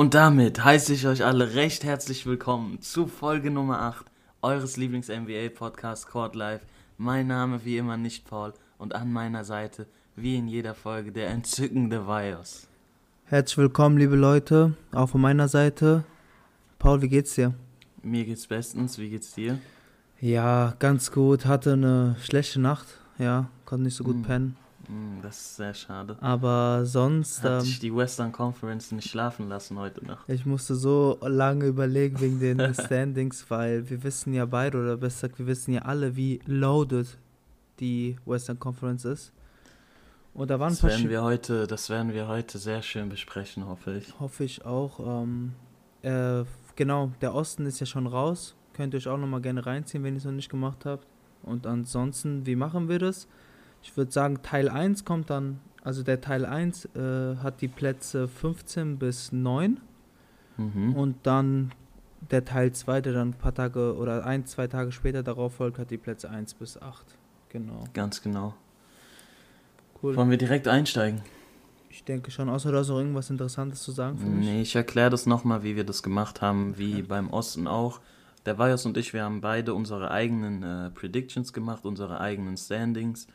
Und damit heiße ich euch alle recht herzlich willkommen zu Folge Nummer 8 eures Lieblings-NBA-Podcasts Court Life. Mein Name wie immer nicht Paul. Und an meiner Seite, wie in jeder Folge, der entzückende Vios. Herzlich willkommen, liebe Leute, auch von meiner Seite. Paul, wie geht's dir? Mir geht's bestens, wie geht's dir? Ja, ganz gut. Hatte eine schlechte Nacht. Ja, konnte nicht so gut Mm. pennen. Hm, das ist sehr schade. Aber sonst, Hat ähm, dich die Western Conference nicht schlafen lassen heute Nacht. ich musste so lange überlegen wegen den Standings, weil wir wissen ja beide, oder besser gesagt, wir wissen ja alle, wie loaded die Western Conference ist. Und da waren Das werden wir heute, das werden wir heute sehr schön besprechen, hoffe ich. Hoffe ich auch. Ähm, äh, genau, der Osten ist ja schon raus. Könnt ihr euch auch nochmal gerne reinziehen, wenn ihr es noch nicht gemacht habt. Und ansonsten, wie machen wir das? Ich würde sagen, Teil 1 kommt dann, also der Teil 1 äh, hat die Plätze 15 bis 9 Mhm. und dann der Teil 2, der dann ein paar Tage oder ein, zwei Tage später darauf folgt, hat die Plätze 1 bis 8. Genau. Ganz genau. Cool. Wollen wir direkt einsteigen? Ich denke schon, außer du hast noch irgendwas Interessantes zu sagen für mich. Nee, ich erkläre das nochmal, wie wir das gemacht haben, wie beim Osten auch. Der Vios und ich, wir haben beide unsere eigenen äh, Predictions gemacht, unsere eigenen Standings.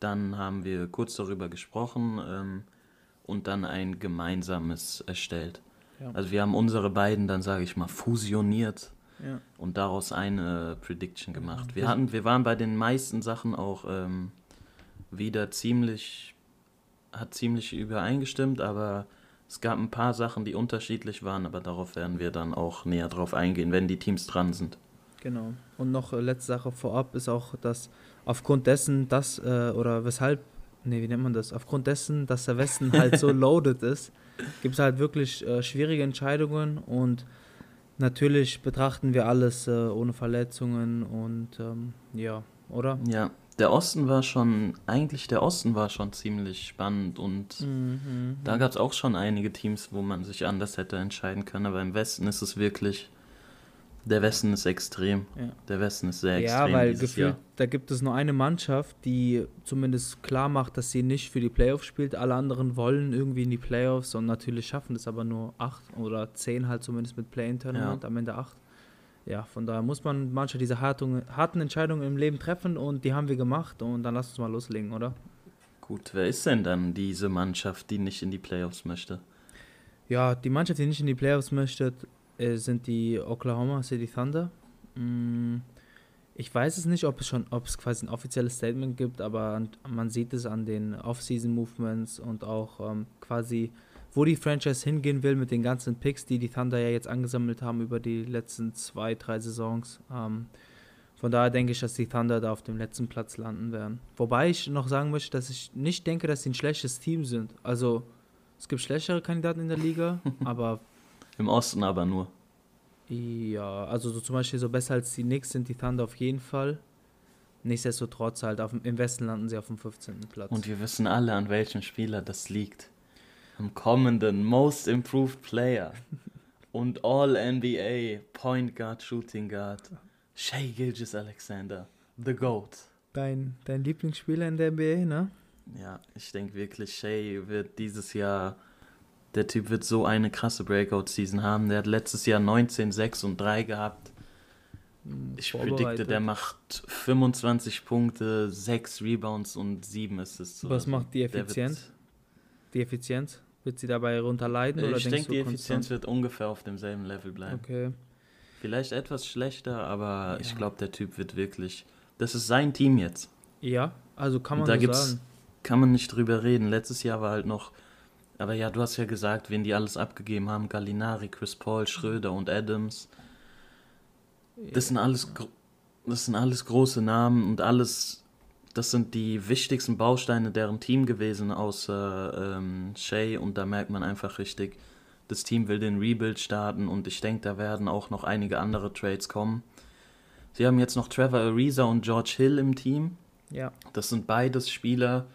Dann haben wir kurz darüber gesprochen ähm, und dann ein gemeinsames erstellt. Ja. Also wir haben unsere beiden dann, sage ich mal, fusioniert Ja. und daraus eine Prediction gemacht. Wir wir- hatten, wir waren bei den meisten Sachen auch ähm, wieder ziemlich, hat ziemlich übereingestimmt, aber es gab ein paar Sachen, die unterschiedlich waren, aber darauf werden wir dann auch näher drauf eingehen, wenn die Teams dran sind. Genau. Und noch äh, letzte Sache vorab ist auch, dass aufgrund dessen, dass, äh, oder weshalb, nee, wie nennt man das? Aufgrund dessen, dass der Westen halt so loaded ist, gibt es halt wirklich äh, schwierige Entscheidungen und natürlich betrachten wir alles äh, ohne Verletzungen und ähm, ja, oder? Ja, der Osten war schon, eigentlich der Osten war schon ziemlich spannend und Mhm. da gab es auch schon einige Teams, wo man sich anders hätte entscheiden können, aber im Westen ist es wirklich, der Westen ist extrem. Ja. Der Westen ist sehr Ja, extrem weil dieses gefühlt, Jahr. da gibt es nur eine Mannschaft, die zumindest klar macht, dass sie nicht für die Playoffs spielt. Alle anderen wollen irgendwie in die Playoffs und natürlich schaffen das aber nur acht oder zehn halt zumindest mit Play-In-Tournament, am Ende acht. Ja, von daher muss man manchmal diese harten, harten Entscheidungen im Leben treffen und die haben wir gemacht und dann lass uns mal loslegen, oder? Gut, wer ist denn dann diese Mannschaft, die nicht in die Playoffs möchte? Ja, die Mannschaft, die nicht in die Playoffs möchte, äh, sind die Oklahoma City Thunder. Mm, Ich weiß es nicht, ob es schon, ob es quasi ein offizielles Statement gibt, aber an, man sieht es an den Off-Season-Movements und auch ähm, quasi, wo die Franchise hingehen will mit den ganzen Picks, die die Thunder ja jetzt angesammelt haben über die letzten zwei, drei Saisons. Ähm, von daher denke ich, dass die Thunder da auf dem letzten Platz landen werden. Wobei ich noch sagen möchte, dass ich nicht denke, dass sie ein schlechtes Team sind. Also es gibt schlechtere Kandidaten in der Liga, aber Im Osten aber nur. ja, also so zum Beispiel so besser als die Knicks sind die Thunder auf jeden Fall. Nichtsdestotrotz halt auf, im Westen landen sie auf dem 15. Platz. Und wir wissen alle, an welchem Spieler das liegt. Am kommenden Most Improved Player und All-NBA Point Guard, Shooting Guard, Shea Gilgis Alexander, The GOAT. dein, dein Lieblingsspieler in der NBA, ne? Ja, ich denke wirklich, Shea wird dieses Jahr, der Typ wird so eine krasse Breakout-Season haben. Der hat letztes Jahr 19, 6 und 3 gehabt. Ich predikte, der macht 25 Punkte, 6 Rebounds und 7 Assists. Was macht die Effizienz? Die Effizienz? Wird sie dabei runterleiden oder Ich denke, die du Effizienz konstant? wird ungefähr auf demselben Level bleiben. Okay. Vielleicht etwas schlechter, aber ich Ja. glaube, der Typ wird wirklich. Das ist sein Team jetzt. Ja, also kann man da so gibt's, sagen. kann man nicht drüber reden. Letztes Jahr war halt noch. Aber ja, du hast ja gesagt, wen die alles abgegeben haben: Gallinari, Chris Paul, Schröder und Adams. Das sind alles, das sind alles große Namen und alles. Das sind die wichtigsten Bausteine deren Team gewesen, außer ähm, Shea. Und da merkt man einfach richtig, das Team will den Rebuild starten und ich denke, da werden auch noch einige andere Trades kommen. Sie haben jetzt noch Trevor Ariza und George Hill im Team. Ja, Das sind beides Spieler,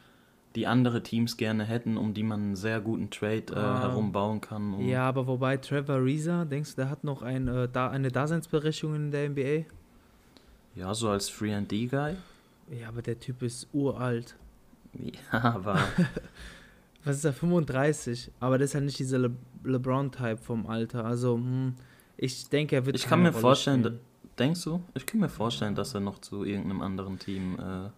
die andere Teams gerne hätten, um die man einen sehr guten Trade äh, Ah. herumbauen kann. Ja, aber wobei Trevor Reza, denkst du, der hat noch ein, äh, da, eine Daseinsberechtigung in der NBA? ja, so als Free and D Guy. Ja, aber der Typ ist uralt. Ja, aber Was ist er? 35. Aber das ist halt nicht dieser Le LeBron-Type vom Alter. Also, hm, ich denke, er wird. Ich kann mir Rolle vorstellen, spielen. denkst du? Ich kann mir vorstellen, dass er noch zu irgendeinem anderen Team. Äh,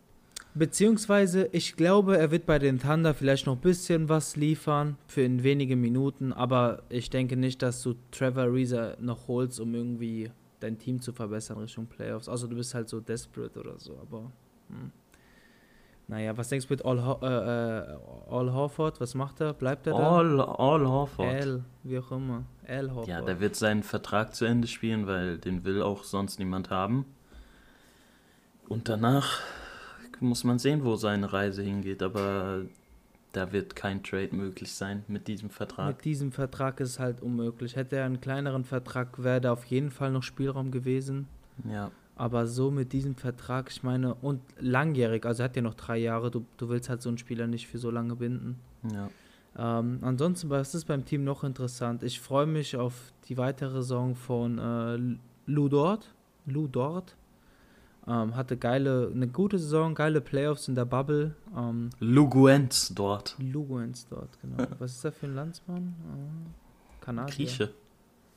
Beziehungsweise, ich glaube, er wird bei den Thunder vielleicht noch ein bisschen was liefern für in wenigen Minuten, aber ich denke nicht, dass du Trevor Reza noch holst, um irgendwie dein Team zu verbessern Richtung Playoffs. Also du bist halt so desperate oder so, aber hm. naja, was denkst du mit All, Ho äh, äh, All Horford? Was macht er? Bleibt er da? all, all Horford. L, wie auch immer. L Horford. Ja, der wird seinen Vertrag zu Ende spielen, weil den will auch sonst niemand haben. Und danach muss man sehen, wo seine Reise hingeht, aber da wird kein Trade möglich sein mit diesem Vertrag. Mit diesem Vertrag ist es halt unmöglich. Hätte er einen kleineren Vertrag, wäre da auf jeden Fall noch Spielraum gewesen. Ja, Aber so mit diesem Vertrag, ich meine, und langjährig, also er hat ja noch drei Jahre, du, du willst halt so einen Spieler nicht für so lange binden. ja. Ähm, ansonsten, was ist beim Team noch interessant? Ich freue mich auf die weitere Saison von äh, Lou Dort. Lou Dort. Ähm, hatte geile, eine gute Saison, geile Playoffs in der Bubble. Ähm, Luguenz dort. Luguens dort, genau. Was ist da für ein Landsmann? Äh, Kanadier. Grieche.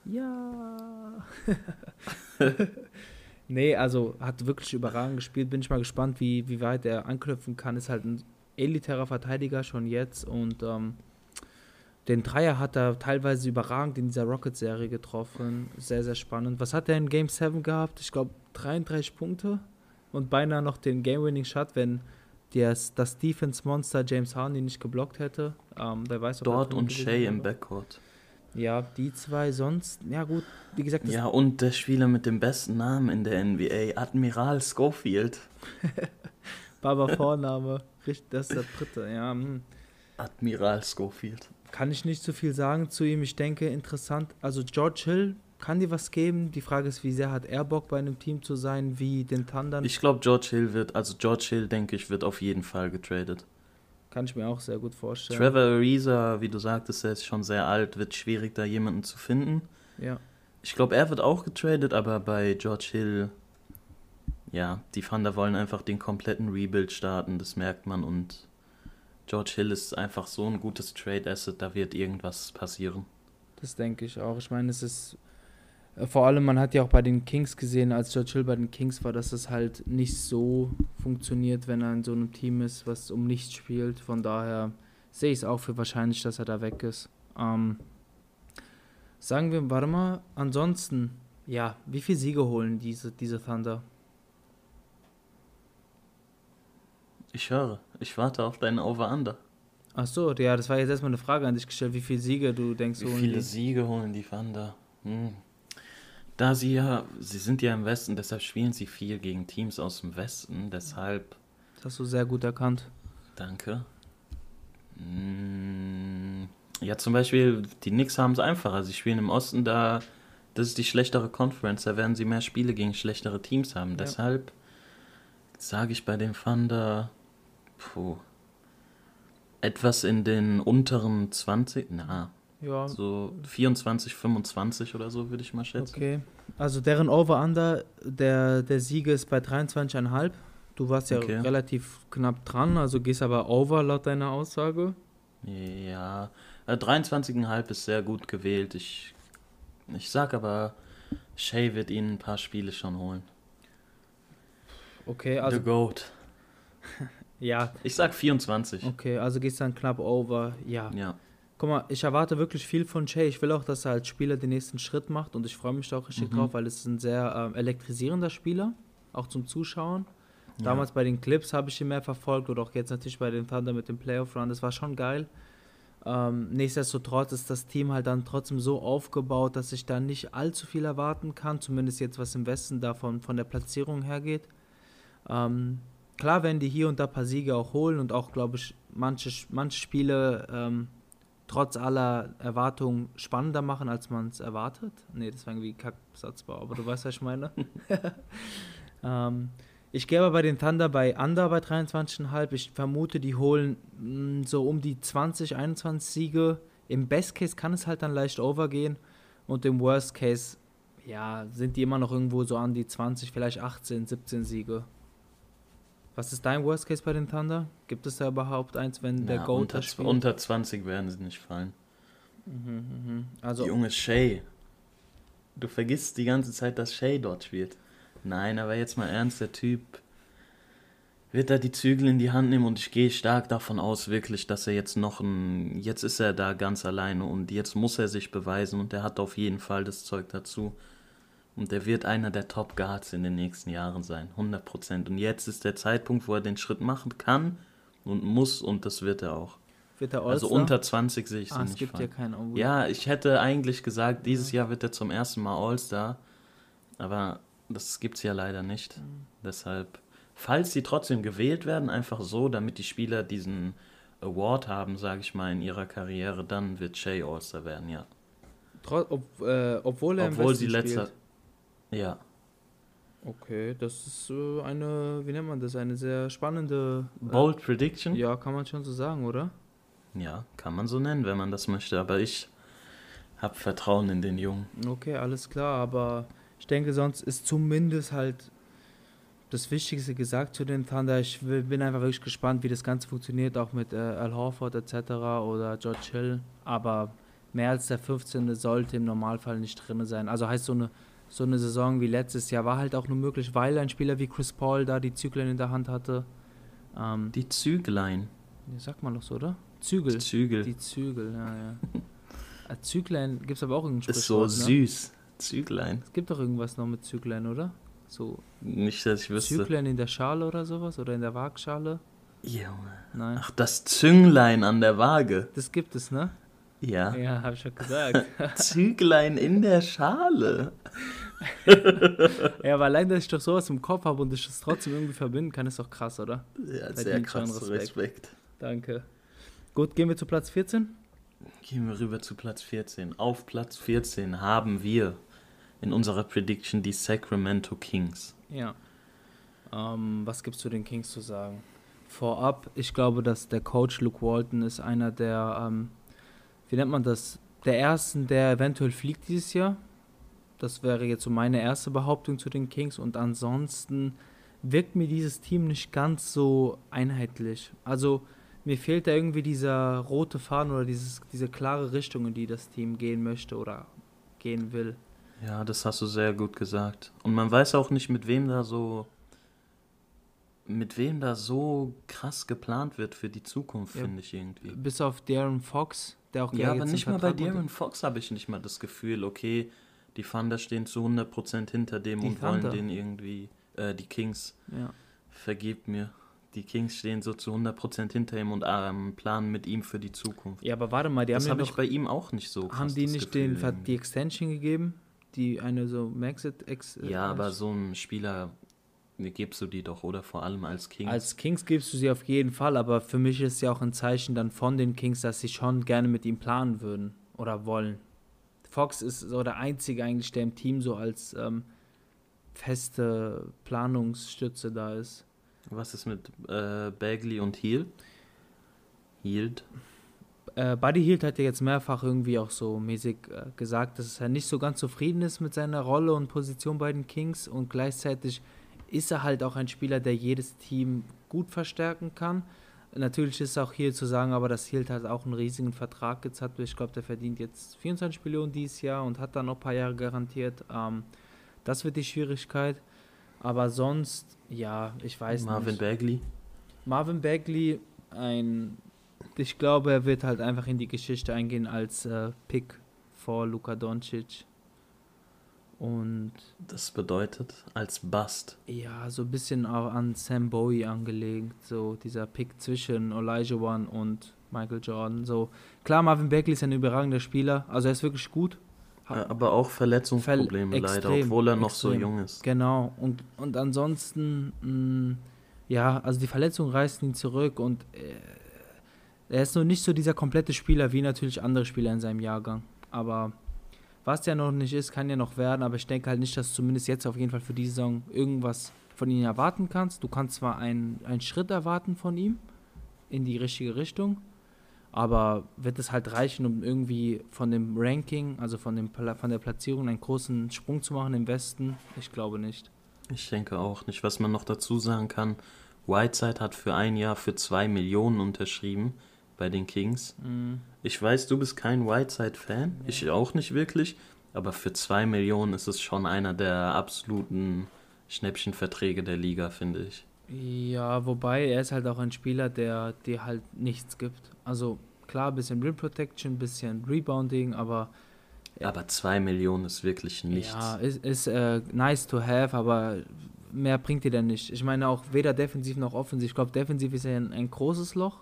Ja. nee, also hat wirklich überragend gespielt. Bin ich mal gespannt, wie, wie weit er anknüpfen kann. Ist halt ein elitärer Verteidiger schon jetzt und ähm, den Dreier hat er teilweise überragend in dieser Rocket-Serie getroffen. Sehr, sehr spannend. Was hat er in Game 7 gehabt? Ich glaube 33 Punkte und beinahe noch den Game-Winning-Shot, wenn das, das Defense-Monster James Harden ihn nicht geblockt hätte. Ähm, wer weiß, ob Dort und Shay im. Backcourt. Ja, die zwei sonst, ja gut, wie gesagt, Ja, und der Spieler mit dem besten Namen in der NBA, Admiral Schofield. Baba Vorname, richtig, das ist der dritte, ja. hm. Admiral Schofield. Kann ich nicht so viel sagen zu ihm. Ich denke, interessant. Also George Hill kann dir was geben. Die Frage ist, wie sehr hat er Bock bei einem Team zu sein, wie den Thundern. Ich glaube, George Hill wird, also George Hill, denke ich, wird auf jeden Fall getradet. Kann ich mir auch sehr gut vorstellen. Trevor Ariza, wie du sagtest, er ist schon sehr alt, wird schwierig, da jemanden zu finden. Ja. Ich glaube, er wird auch getradet, aber bei George Hill, ja, die Thunder wollen einfach den kompletten Rebuild starten, das merkt man. Und George Hill ist einfach so ein gutes Trade-Asset, da wird irgendwas passieren. Das denke ich auch. Ich meine, es ist vor allem, man hat ja auch bei den Kings gesehen, als George Hill bei den Kings war, dass es halt nicht so funktioniert, wenn er in so einem Team ist, was um nichts spielt. Von daher sehe ich es auch für wahrscheinlich, dass er da weg ist. Ähm, sagen wir, warte mal, ansonsten, ja, wie viele Siege holen diese, diese Thunder? Ich höre, ich warte auf deinen Over-Under. Ach so, ja, das war jetzt erstmal eine Frage an dich gestellt, wie viele Siege du denkst, Wie holen viele die? Siege holen die Thunder? Hm. Da sie ja, sie sind ja im Westen, deshalb spielen sie viel gegen Teams aus dem Westen, deshalb Das hast du sehr gut erkannt. Danke. Mm, Ja, zum Beispiel, die Knicks haben es einfacher. Sie spielen im Osten, da das ist die schlechtere Conference, da werden sie mehr Spiele gegen schlechtere Teams haben. Ja. Deshalb sage ich bei den Thunder, puh, etwas in den unteren 20, na, Ja, so 24, 25 oder so würde ich mal schätzen. Okay, also deren Over-Under, der, der Sieger ist bei 23,5. Du warst ja Okay. relativ knapp dran, also gehst aber over laut deiner Aussage. Ja, äh, 23,5 ist sehr gut gewählt. Ich, ich sag aber, Shay wird ihnen ein paar Spiele schon holen. Okay, also The GOAT. ja, Ich sag 24. okay, also gehst dann knapp over. Ja. Ja. Guck mal, ich erwarte wirklich viel von Jay. Ich will auch, dass er als Spieler den nächsten Schritt macht und ich freue mich da auch richtig Mhm. drauf, weil es ist ein sehr ähm, elektrisierender Spieler, auch zum Zuschauen. Ja. Damals bei den Clips habe ich ihn mehr verfolgt oder auch jetzt natürlich bei den Thunder mit dem Playoff Run. Das war schon geil. Ähm, nichtsdestotrotz ist das Team halt dann trotzdem so aufgebaut, dass ich da nicht allzu viel erwarten kann, zumindest jetzt was im Westen davon von der Platzierung hergeht. Ähm, klar werden die hier und da ein paar Siege auch holen und auch, glaube ich, manche, manche Spiele ähm, trotz aller Erwartungen spannender machen, als man es erwartet. Nee, das war irgendwie Kacksatzbau, aber du weißt, was ich meine. ähm, Ich gehe aber bei den Thunder bei Under bei 23,5. Ich vermute, die holen mh, so um die 20, 21 Siege. Im Best Case kann es halt dann leicht overgehen. Und im Worst Case, ja, sind die immer noch irgendwo so an die 20, vielleicht 18, 17 Siege. Was ist dein Worst Case bei den Thunder? Gibt es da überhaupt eins, wenn der Ja, Goat unter, spielt? unter 20 werden sie nicht fallen. Mhm, mhm. Also, Junge Shay. Du vergisst die ganze Zeit, dass Shay dort spielt. Nein, aber jetzt mal ernst, der Typ wird da die Zügel in die Hand nehmen und ich gehe stark davon aus, wirklich, dass er jetzt noch ein. Jetzt ist er da ganz alleine und jetzt muss er sich beweisen und er hat auf jeden Fall das Zeug dazu. Und er wird einer der Top Guards in den nächsten Jahren sein, 100%. Und jetzt ist der Zeitpunkt, wo er den Schritt machen kann und muss und das wird er auch. wird der Also unter 20 sehe ich Ah, es nicht gibt fallen. ja keinen All Ja, ich hätte eigentlich gesagt, dieses Jahr wird er zum ersten Mal All-Star. Aber das gibt's ja leider nicht. Mhm. Deshalb, falls sie trotzdem gewählt werden, einfach so, damit die Spieler diesen Award haben, sage ich mal, in ihrer Karriere, dann wird Shea All-Star werden, ja. Tro ob, äh, obwohl er Obwohl sie letzter. Ja. Okay, das ist äh, eine, wie nennt man das, eine sehr spannende... Bold Prediction? Äh, ja, kann man schon so sagen, oder? Ja, kann man so nennen, wenn man das möchte. Aber ich habe Vertrauen in den Jungen. Okay, alles klar, aber ich denke, sonst ist zumindest halt das Wichtigste gesagt zu den Thunder. Ich will- bin einfach wirklich gespannt, wie das Ganze funktioniert, auch mit äh, Al Horford etc. oder George Hill. Aber mehr als der 15. sollte im Normalfall nicht drin sein. Also heißt so eine, so eine Saison wie letztes Jahr war halt auch nur möglich, weil ein Spieler wie Chris Paul da die Zügel in der Hand hatte. Ähm, Die Züglein. sagt man doch so, oder? Zügel. Zügel. Die Zügel, ja, ja. Äh, Züglein gibt es aber auch irgendein ist so Sprichwort, ne? süß. Züglein. Es gibt doch irgendwas noch mit Züglein, oder? So Nicht, dass ich wüsste. Züglein in der Schale oder sowas? Oder in der Waagschale? Junge. Nein. Ach, das Zünglein an der Waage. Das gibt es, ne? Ja. Ja, habe ich schon gesagt. Züglein in der Schale. ja, aber allein, dass ich doch sowas im Kopf habe und ich das trotzdem irgendwie verbinden kann, ist doch krass, oder? Ja, sehr Verdient schon krass. Respekt. Respekt. Danke. Gut, gehen wir zu Platz 14? Gehen wir rüber zu Platz 14. Auf Platz 14 haben wir in unserer Prediction die Sacramento Kings. Ja. Ähm, was gibt's zu den Kings zu sagen? Vorab, ich glaube, dass der Coach Luke Walton ist einer der, ähm, wie nennt man das, der ersten, der eventuell fliegt dieses Jahr. Das wäre jetzt so meine erste Behauptung zu den Kings. Und ansonsten wirkt mir dieses Team nicht ganz so einheitlich. Also mir fehlt da irgendwie dieser rote Faden oder dieses, diese klare Richtung, in die das Team gehen möchte oder gehen will. Ja, das hast du sehr gut gesagt. Und man weiß auch nicht, mit wem da so. Mit wem da so krass geplant wird für die Zukunft, Ja, finde ich irgendwie. Bis auf Darren Fox, der auch Ja, aber nicht mal bei Darren Fox habe ich nicht mal das Gefühl, okay, die Thunder stehen zu 100% hinter dem Die und wollen Thunder? den irgendwie, äh, die Kings, Ja. vergebt mir. Die Kings stehen so zu 100% hinter ihm und ähm, planen mit ihm für die Zukunft. ja, aber warte mal, die das haben habe ja ich bei ihm auch nicht so haben die nicht Gefühl den, irgendwie. die Extension gegeben? Die eine so Maxit Ex Ja, aber so einem Spieler gibst du die doch, oder? Vor allem als Kings. Als Kings gibst du sie auf jeden Fall, aber für mich ist ja auch ein Zeichen dann von den Kings, dass sie schon gerne mit ihm planen würden oder wollen. Fox ist so der einzige eigentlich, der im Team so als ähm, feste Planungsstütze da ist. Was ist mit äh, Bagley und Heal? Healed. Äh, Buddy Hield hat ja jetzt mehrfach irgendwie auch so mäßig äh, gesagt, dass er nicht so ganz zufrieden ist mit seiner Rolle und Position bei den Kings und gleichzeitig ist er halt auch ein Spieler, der jedes Team gut verstärken kann. Natürlich ist auch hier zu sagen, aber dass Hield halt auch einen riesigen Vertrag jetzt hat. Ich glaube, der verdient jetzt 24 Millionen dieses Jahr und hat dann noch ein paar Jahre garantiert. Ähm, das wird die Schwierigkeit. Aber sonst, ja, ich weiß Marvin nicht. Bagley. Marvin Bagley, ein, ich glaube, er wird halt einfach in die Geschichte eingehen als äh, Pick vor Luka Doncic. Und Das bedeutet als Bust. ja, so ein bisschen auch an Sam Bowie angelegt, so dieser Pick zwischen Elijah One und Michael Jordan. So klar, Marvin Bagley ist ein überragender Spieler, also er ist wirklich gut. Äh, Aber auch Verletzungsprobleme Ver- leider, extrem, obwohl er noch so extrem. jung ist. Genau, und, und ansonsten, mh, ja, also die Verletzung reißt ihn zurück und äh, er ist noch nicht so dieser komplette Spieler wie natürlich andere Spieler in seinem Jahrgang. Aber was ja noch nicht ist, kann ja noch werden, aber ich denke halt nicht, dass zumindest jetzt auf jeden Fall für die Saison irgendwas von ihm erwarten kannst. Du kannst zwar einen, einen Schritt erwarten von ihm in die richtige Richtung, aber wird es halt reichen, um irgendwie von dem Ranking, also von, dem, von der Platzierung einen großen Sprung zu machen im Westen? Ich glaube nicht. Ich denke auch nicht. Was man noch dazu sagen kann, Whiteside hat für ein Jahr für zwei Millionen unterschrieben bei den Kings. Mhm. Ich weiß, du bist kein Whiteside-Fan, ich auch nicht wirklich, aber für zwei Millionen ist es schon einer der absoluten Schnäppchenverträge der Liga, finde ich. Ja, wobei er ist halt auch ein Spieler, der dir halt nichts gibt. Also klar, bisschen Rim Protection, bisschen Rebounding, aber Aber zwei Millionen ist wirklich nichts. ja, ist, ist äh, nice to have, aber mehr bringt dir denn nicht. Ich meine auch weder defensiv noch offensiv. Ich glaube, defensiv ist er ein, ein großes Loch.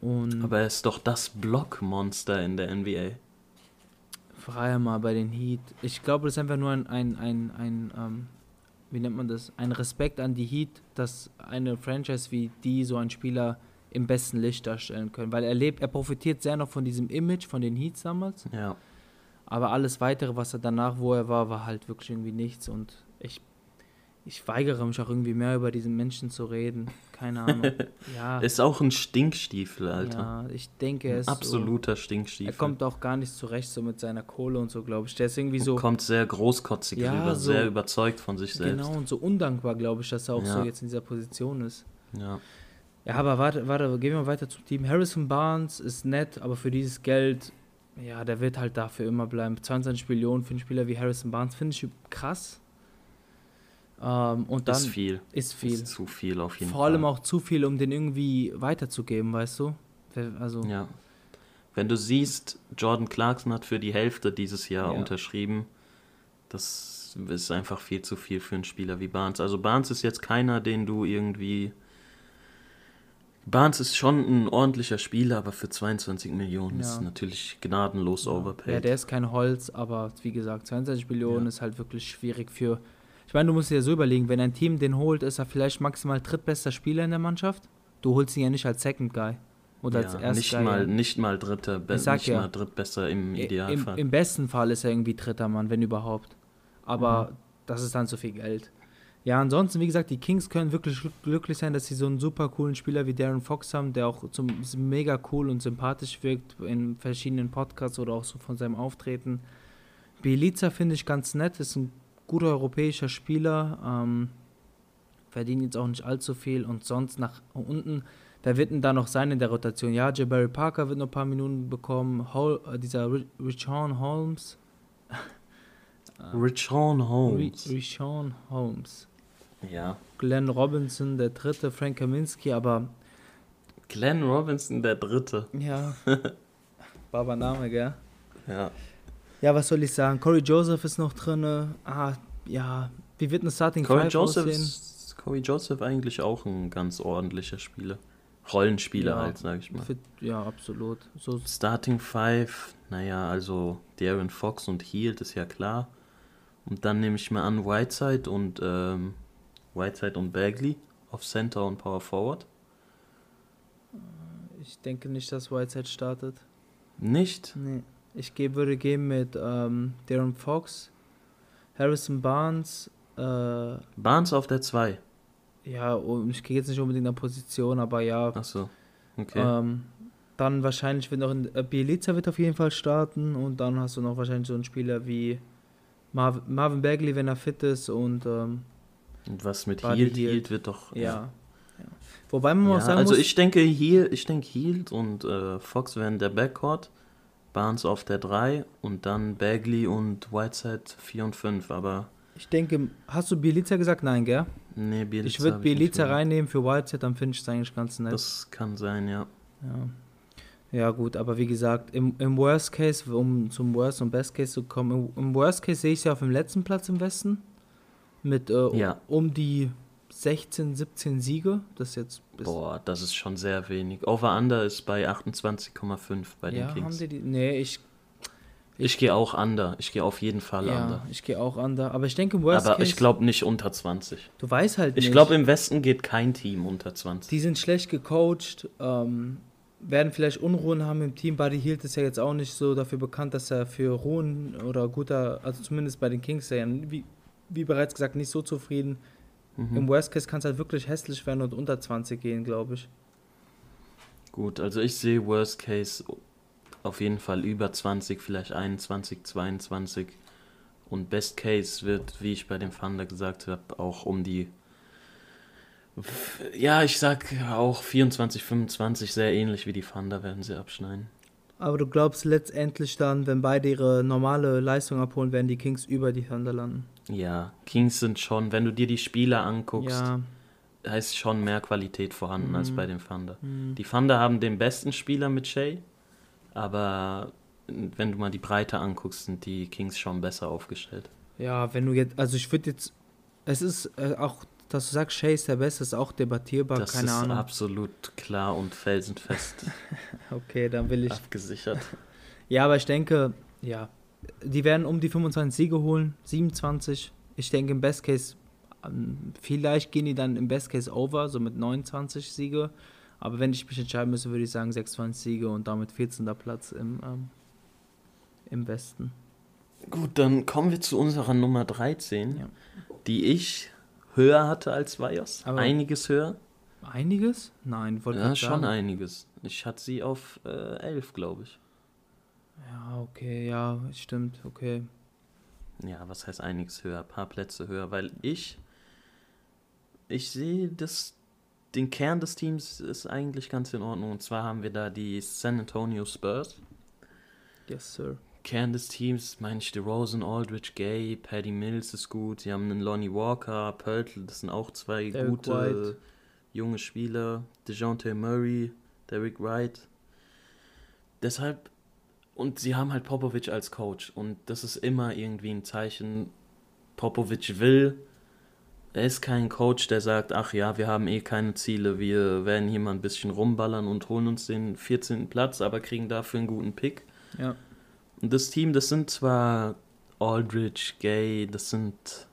Und Aber er ist doch das Blockmonster in der NBA. frei mal bei den Heat. Ich glaube, das ist einfach nur ein, ein, ein, ein ähm, wie nennt man das? Ein Respekt an die Heat, dass eine Franchise wie die so einen Spieler im besten Licht darstellen können. Weil er lebt, er profitiert sehr noch von diesem Image von den Heats damals. Ja. Aber alles weitere, was er danach, wo er war, war halt wirklich irgendwie nichts. Und ich, ich weigere mich auch irgendwie mehr über diesen Menschen zu reden. Keine Ahnung. Ja, Ist auch ein Stinkstiefel, Alter. ja ich denke, er ist absoluter So, Stinkstiefel. er kommt auch gar nicht zurecht so mit seiner Kohle und so, glaube ich. Der ist irgendwie so. kommt sehr großkotzig Ja, rüber, so- sehr überzeugt von sich selbst. Genau, und so undankbar, glaube ich, dass er auch so Ja. jetzt in dieser Position ist. Ja. Ja, aber warte, warte, gehen wir weiter zum Team. Harrison Barnes ist nett, aber für dieses Geld, ja, der wird halt dafür immer bleiben. 22 Millionen für einen Spieler wie Harrison Barnes finde ich krass. Ähm, und dann ist viel. ist viel. Ist zu viel auf jeden Vor Fall. allem auch zu viel, um den irgendwie weiterzugeben, weißt du? Also, Ja. Wenn du siehst, Jordan Clarkson hat für die Hälfte dieses Jahr Ja. unterschrieben, das ist einfach viel zu viel für einen Spieler wie Barnes. Also Barnes ist jetzt keiner, den du irgendwie. Barnes ist schon ein ordentlicher Spieler, aber für 22 Millionen Ja. ist natürlich gnadenlos overpaid. ja, der ist kein Holz, aber wie gesagt, 22 Millionen Ja. ist halt wirklich schwierig für. Ich meine, du musst dir ja so überlegen, wenn ein Team den holt, ist er vielleicht maximal drittbester Spieler in der Mannschaft. Du holst ihn ja nicht als Second Guy. Oder als ja, Erst nicht Guy. mal, nicht mal dritter, be- Ich sag nicht ja. mal drittbester im Idealfall. Im, Im besten Fall ist er irgendwie dritter Mann, wenn überhaupt. Aber Mhm. das ist dann zu viel Geld. Ja, ansonsten, wie gesagt, die Kings können wirklich glück- glücklich sein, dass sie so einen super coolen Spieler wie Darren Fox haben, der auch zum, mega cool und sympathisch wirkt in verschiedenen Podcasts oder auch so von seinem Auftreten. Bielica finde ich ganz nett, ist ein guter europäischer Spieler, ähm, verdient jetzt auch nicht allzu viel und sonst nach unten, wer wird denn da noch sein in der Rotation? Ja, Jabari Parker wird noch ein paar Minuten bekommen, Hol, äh, dieser Ri- Richon Holmes, Richon Ri- Holmes. Richon Holmes, ja. Glenn Robinson, der dritte, Frank Kaminski, aber Glenn Robinson, der Dritte. ja, Baba Name, gell? Ja. Ja, was soll ich sagen? Corey Joseph ist noch drin. Ah, ja. Wie wird eine Starting Corey Five Joseph, aussehen? ist- Corey Joseph eigentlich auch ein ganz ordentlicher Spieler. Rollenspieler Ja. halt, sag ich mal. Fit, ja, absolut. So, Starting Five, naja, also Darren Fox und Hield ist ja klar. Und dann nehme ich mal an Whiteside und ähm, Whiteside und Bagley auf Center und Power Forward. ich denke nicht, dass Whiteside startet. Nicht? Nee. Ich geh, würde gehen mit ähm, Darren Fox, Harrison Barnes, äh, Barnes auf der 2. ja, und ich gehe jetzt nicht unbedingt nach Position, aber ja. Achso. Okay. Ähm, dann wahrscheinlich wird noch ein, äh, Bielica wird auf jeden Fall starten und dann hast du noch wahrscheinlich so einen Spieler wie Marv, Marvin Bagley, wenn er fit ist und ähm, und was mit Hield? Hield. Hield wird doch. ja. ja. Wobei man Ja, auch sagen also muss, ich denke hier, ich denke Hield und äh, Fox werden der Backcourt, Barnes auf der 3 und dann Bagley und Whiteside 4 und 5, aber ich denke, hast du Bielica gesagt? Nein, gell? nee, Bielica ich würde Bielica reinnehmen für Whiteside, dann finde ich es eigentlich ganz nett. Das kann sein, ja. Ja. ja, gut, aber wie gesagt, im, im Worst Case, um zum Worst und Best Case zu kommen, im, im Worst Case sehe ich sie auf dem letzten Platz im Westen mit äh, Ja. um die 16, 17 Siege. Das jetzt ist, Boah, das ist schon sehr wenig. Over-Under ist bei 28,5 bei den ja, haben Kings. die die? Nee, ich, Ich gehe auch Under. Ich gehe auf jeden Fall ja, Under. ich gehe auch under. Aber ich denke, im Worst Aber Case, ich glaube nicht unter 20. du weißt halt Ich nicht. glaube, im Westen geht kein Team unter 20. Die sind schlecht gecoacht, ähm, werden vielleicht Unruhen haben im Team. Buddy Hield ist ja jetzt auch nicht so dafür bekannt, dass er für Ruhen oder guter, also zumindest bei den Kings, ist ja wie, wie bereits gesagt, nicht so zufrieden. Mhm. Im Worst Case kann es halt wirklich hässlich werden und unter 20 gehen, glaube ich. Gut, also ich sehe Worst Case auf jeden Fall über 20, vielleicht 21, 22. Und Best Case wird, wie ich bei dem Thunder gesagt habe, auch um die. Ja, ich sag auch 24, 25, sehr ähnlich wie die Thunder werden sie abschneiden. Aber du glaubst letztendlich dann, wenn beide ihre normale Leistung abholen, werden die Kings über die Thunder landen? Ja, Kings sind schon, wenn du dir die Spieler anguckst, Ja. ist schon mehr Qualität vorhanden als Mhm. bei den Thunder. Hm. Die Thunder haben den besten Spieler mit Shea, aber wenn du mal die Breite anguckst, sind die Kings schon besser aufgestellt. Ja, wenn du jetzt, also ich würde jetzt, es ist äh, auch, dass du sagst, Shea ist der Beste, ist auch debattierbar, das keine ist Ahnung. absolut klar und felsenfest Okay, dann will ich. abgesichert. Ja, aber ich denke, ja, die werden um die 25 Siege holen, 27. Ich denke im Best Case, ähm, vielleicht gehen die dann im Best Case over, so mit 29 Siege. Aber wenn ich mich entscheiden müsste, würde ich sagen 26 Siege und damit 14. Platz im, ähm, im Westen. Gut, dann kommen wir zu unserer Nummer 13, Ja. die ich höher hatte als Vajos. Einiges höher. Einiges? Nein, wollte Ja, schon sagen. einiges. Ich hatte sie auf äh, 11, glaube ich. Ja, okay, ja, stimmt, okay. Ja, was heißt einiges höher? Ein paar Plätze höher, weil ich, ich sehe, das, den Kern des Teams ist eigentlich ganz in Ordnung. Und zwar haben wir da die San Antonio Spurs. Yes, sir. Kern des Teams, meine ich, DeRozan, Aldridge, Gay, Paddy Mills ist gut. Sie haben einen Lonnie Walker, Pöltl, das sind auch zwei Derrick gute White. junge Spieler. DeJounte Murray, Derrick Wright. Deshalb, und sie haben halt Popovic als Coach. Und das ist immer irgendwie ein Zeichen, Popovic will. Er ist kein Coach, der sagt, ach ja, wir haben eh keine Ziele, wir werden hier mal ein bisschen rumballern und holen uns den 14. Platz, aber kriegen dafür einen guten Pick. Ja. Und das Team, das sind zwar Aldridge, Gay, das sind.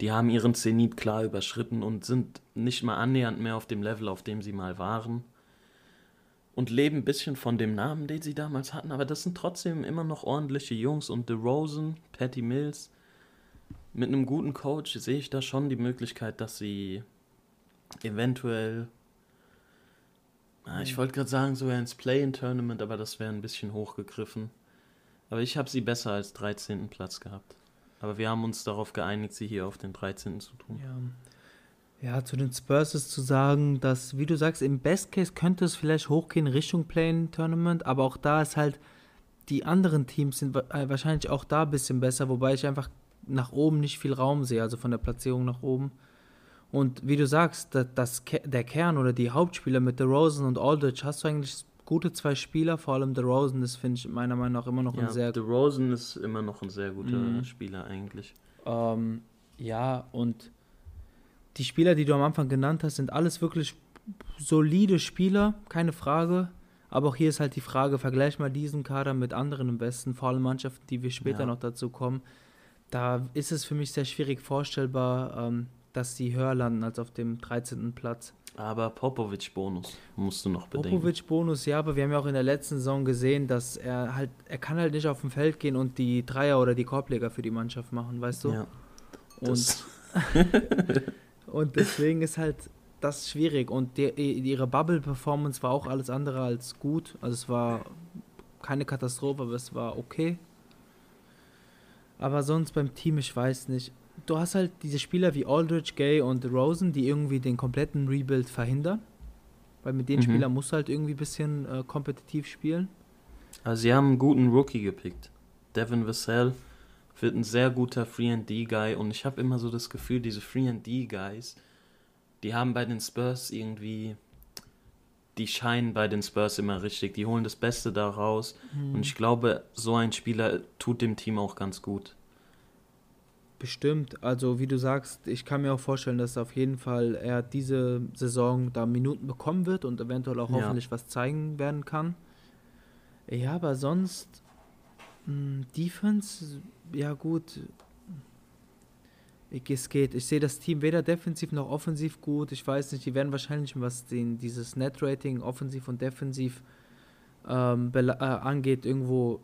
Die haben ihren Zenit klar überschritten und sind nicht mal annähernd mehr auf dem Level, auf dem sie mal waren. Und leben ein bisschen von dem Namen, den sie damals hatten, aber das sind trotzdem immer noch ordentliche Jungs. Und DeRozan, Patty Mills, mit einem guten Coach sehe ich da schon die Möglichkeit, dass sie eventuell. Ah, ich wollte gerade sagen, sogar ins Play-in-Tournament, aber das wäre ein bisschen hochgegriffen. Aber ich habe sie besser als 13. Platz gehabt. Aber wir haben uns darauf geeinigt, sie hier auf den 13. zu tun. Ja. Ja, zu den Spurs ist zu sagen, dass, wie du sagst, im Best Case könnte es vielleicht hochgehen Richtung Play-In-Tournament, aber auch da ist halt, die anderen Teams sind äh, wahrscheinlich auch da ein bisschen besser, wobei ich einfach nach oben nicht viel Raum sehe, also von der Platzierung nach oben. Und wie du sagst, das, das, der Kern oder die Hauptspieler mit DeRozan und Aldridge hast du eigentlich gute zwei Spieler, vor allem DeRozan ist, finde ich, meiner Meinung nach immer noch Ja, ein sehr DeRozan ist immer noch ein sehr guter Mhm. Spieler eigentlich. Ähm, ja, und die Spieler, die du am Anfang genannt hast, sind alles wirklich solide Spieler, keine Frage. Aber auch hier ist halt die Frage, vergleich mal diesen Kader mit anderen im Westen, vor allem Mannschaften, die wir später Ja. noch dazu kommen. Da ist es für mich sehr schwierig vorstellbar, ähm, dass sie höher landen als auf dem 13. Platz. Aber Popovic-Bonus musst du noch bedenken. Popovic-Bonus, ja, aber wir haben ja auch in der letzten Saison gesehen, dass er halt, er kann halt nicht auf dem Feld gehen und die Dreier oder die Korbleger für die Mannschaft machen, weißt du? Ja, und Und deswegen ist halt das schwierig. Und die, ihre Bubble-Performance war auch alles andere als gut. Also es war keine Katastrophe, aber es war okay. Aber sonst beim Team, ich weiß nicht. Du hast halt diese Spieler wie Aldridge, Gay und Rosen, die irgendwie den kompletten Rebuild verhindern. Weil mit den Mhm. Spielern musst du halt irgendwie ein bisschen äh, kompetitiv spielen. also sie haben einen guten Rookie gepickt. Devin Vassell wird ein sehr guter 3D-Guy und ich habe immer so das Gefühl, diese 3D-Guys, die haben bei den Spurs irgendwie, die scheinen bei den Spurs immer richtig, die holen das Beste daraus Mhm. und ich glaube, so ein Spieler tut dem Team auch ganz gut. Bestimmt. Also wie du sagst, ich kann mir auch vorstellen, dass auf jeden Fall er diese Saison da Minuten bekommen wird und eventuell auch Ja. hoffentlich was zeigen werden kann. Ja, aber sonst mh, Defense, ja gut. Es geht. Ich sehe das Team weder defensiv noch offensiv gut. Ich weiß nicht, die werden wahrscheinlich, was den, dieses Net-Rating offensiv und defensiv ähm, äh, angeht, irgendwo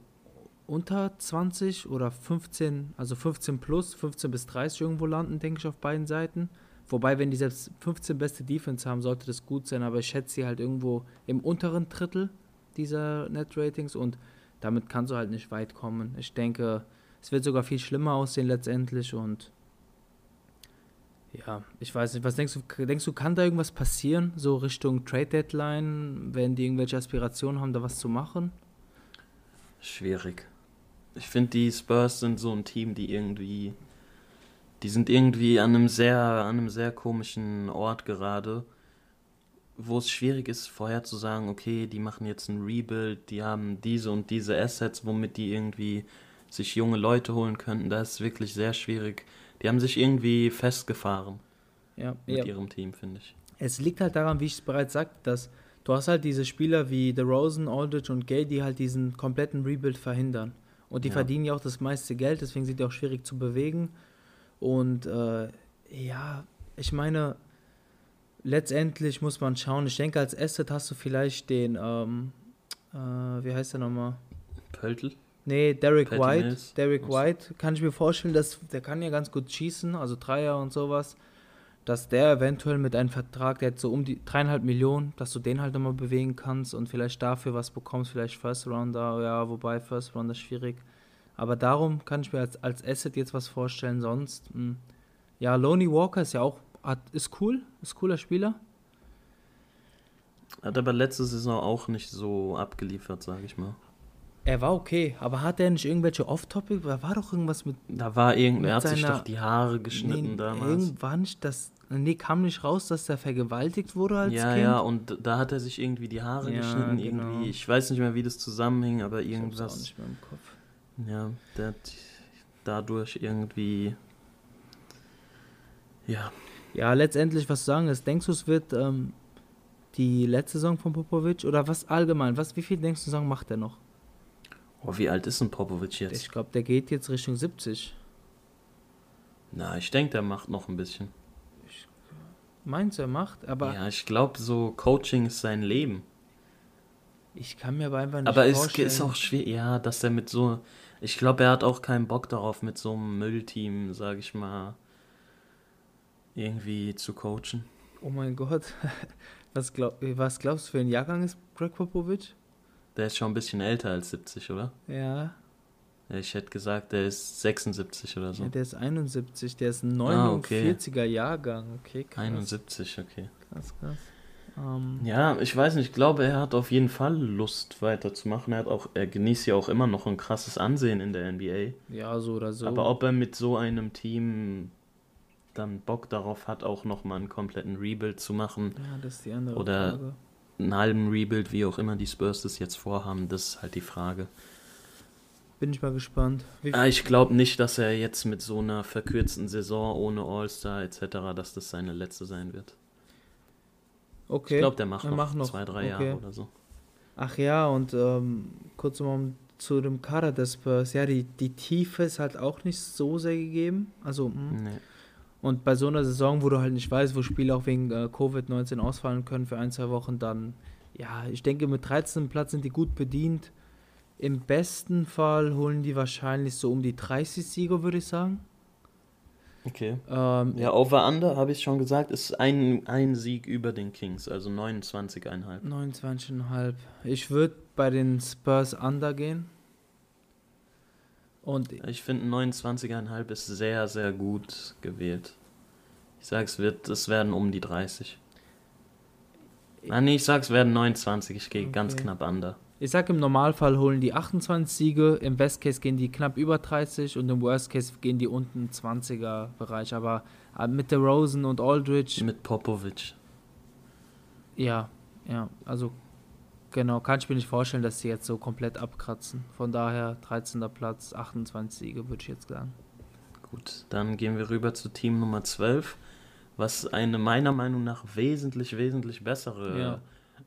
unter 20 oder 15, also 15 plus, 15 bis 30 irgendwo landen, denke ich, auf beiden Seiten. Wobei, wenn die selbst 15 beste Defense haben, sollte das gut sein, aber ich schätze sie halt irgendwo im unteren Drittel dieser Net-Ratings und damit kannst du halt nicht weit kommen. Ich denke, es wird sogar viel schlimmer aussehen letztendlich und ja, ich weiß nicht, was denkst du, denkst du, kann da irgendwas passieren, so Richtung Trade Deadline, wenn die irgendwelche Aspirationen haben, da was zu machen? Schwierig. Ich finde, die Spurs sind so ein Team, die irgendwie, die sind irgendwie an einem sehr, an einem sehr komischen Ort gerade, wo es schwierig ist, vorher zu sagen, okay, die machen jetzt ein Rebuild, die haben diese und diese Assets, womit die irgendwie sich junge Leute holen könnten. Da ist wirklich sehr schwierig. Die haben sich irgendwie festgefahren Ja, mit ja. ihrem Team, finde ich. Es liegt halt daran, wie ich es bereits sagte, dass du hast halt diese Spieler wie DeRozan, Aldridge und Gay, die halt diesen kompletten Rebuild verhindern. Und die Ja. verdienen ja auch das meiste Geld, deswegen sind die auch schwierig zu bewegen. Und äh, ja, ich meine, letztendlich muss man schauen. Ich denke, als Asset hast du vielleicht den, ähm, äh, wie heißt der nochmal? Pöltl? Nee, Derek Patty White. Mills. Derek Achso. White kann ich mir vorstellen, dass der kann ja ganz gut schießen, also Dreier und sowas. Dass der eventuell mit einem Vertrag, der hat so um die dreieinhalb Millionen, dass du den halt nochmal bewegen kannst und vielleicht dafür was bekommst, vielleicht First Rounder, ja, wobei First Rounder schwierig. Aber darum kann ich mir als, als Asset jetzt was vorstellen, sonst, mh. ja, Loney Walker ist ja auch, hat, ist cool, ist cooler Spieler. Hat aber letzte Saison auch nicht so abgeliefert, sage ich mal. Er war okay, aber hat er nicht irgendwelche Off-Topic? Da war doch irgendwas mit Da war irgend, er hat sich doch die Haare geschnitten Nee, damals. Irgendwann nicht, das. Nee, kam nicht raus, dass er vergewaltigt wurde als Ja, Kind. ja, und da hat er sich irgendwie die Haare Ja, geschnitten, genau. irgendwie. Ich weiß nicht mehr, wie das zusammenhing, aber Ich hab's auch irgendwas. nicht mehr im Kopf. Ja, der hat dadurch irgendwie. Ja, Ja, letztendlich, was zu sagen ist, denkst du, es wird ähm, die letzte Saison von Popovic oder was allgemein? Was, wie viel denkst du, Saison macht er noch? Oh, wie alt ist denn Popovic jetzt? Ich glaube, der geht jetzt Richtung 70. Na, ich denke, der macht noch ein bisschen. Meinst du, er macht? Aber ja, ich glaube, so Coaching ist sein Leben. ich kann mir aber einfach nicht Aber es vorstellen. ist auch schwer, ja, dass er mit so. Ich glaube, er hat auch keinen Bock darauf, mit so einem Müllteam, sag ich mal, irgendwie zu coachen. Oh mein Gott. Was, glaub, was glaubst du für ein Jahrgang ist Greg Popovic? Der ist schon ein bisschen älter als 70, oder? Ja, Ich hätte gesagt, der ist 76 oder so. ja, der ist 71, der ist ein Ah, okay. 49er Jahrgang. Okay, krass. 71, okay. Krass, krass. Ähm, Ja, ich weiß nicht, ich glaube, er hat auf jeden Fall Lust weiterzumachen. Er hat auch, er genießt ja auch immer noch ein krasses Ansehen in der NBA. ja, so oder so. Aber ob er mit so einem Team dann Bock darauf hat, auch nochmal einen kompletten Rebuild zu machen, ja, das ist die andere Oder- Frage. Einen halben Rebuild, wie auch immer die Spurs das jetzt vorhaben, das ist halt die Frage. Bin ich mal gespannt. Ah, ich glaube nicht, dass er jetzt mit so einer verkürzten Saison ohne All-Star etc., dass das seine letzte sein wird. okay. Ich glaube, der macht er noch, macht noch, zwei, drei okay. Jahre oder so. Ach ja, und ähm, kurz mal zu dem Kader des Spurs. Ja, die, die Tiefe ist halt auch nicht so sehr gegeben. Also, mh. Nee. Und bei so einer Saison, wo du halt nicht weißt, wo Spiele auch wegen äh, Covid-19 ausfallen können für ein, zwei Wochen, dann, ja, ich denke, mit 13. Platz sind die gut bedient. Im besten Fall holen die wahrscheinlich so um die 30 Siege, würde ich sagen. Okay. Ähm, Ja, Over-Under, habe ich schon gesagt, ist ein, ein Sieg über den Kings, also 29,5. 29,5. Ich würde bei den Spurs Under gehen. Und Ich finde 29,5 ist sehr, sehr gut gewählt. Ich sage, es wird, es werden um die 30. Ah, nee, ich sag, es werden 29. Ich gehe ganz Okay. knapp under. ich sag, im Normalfall holen die 28 Siege, im Best Case gehen die knapp über 30 und im Worst Case gehen die unten 20er Bereich. Aber äh, mit der Rosen und Aldridge, Mit Popovic. ja, ja, also genau, kann ich mir nicht vorstellen, dass die jetzt so komplett abkratzen. Von daher 13. Platz, 28 Siege, würde ich jetzt sagen. Gut, dann gehen wir rüber zu Team Nummer 12, was eine meiner Meinung nach wesentlich, wesentlich bessere Ja.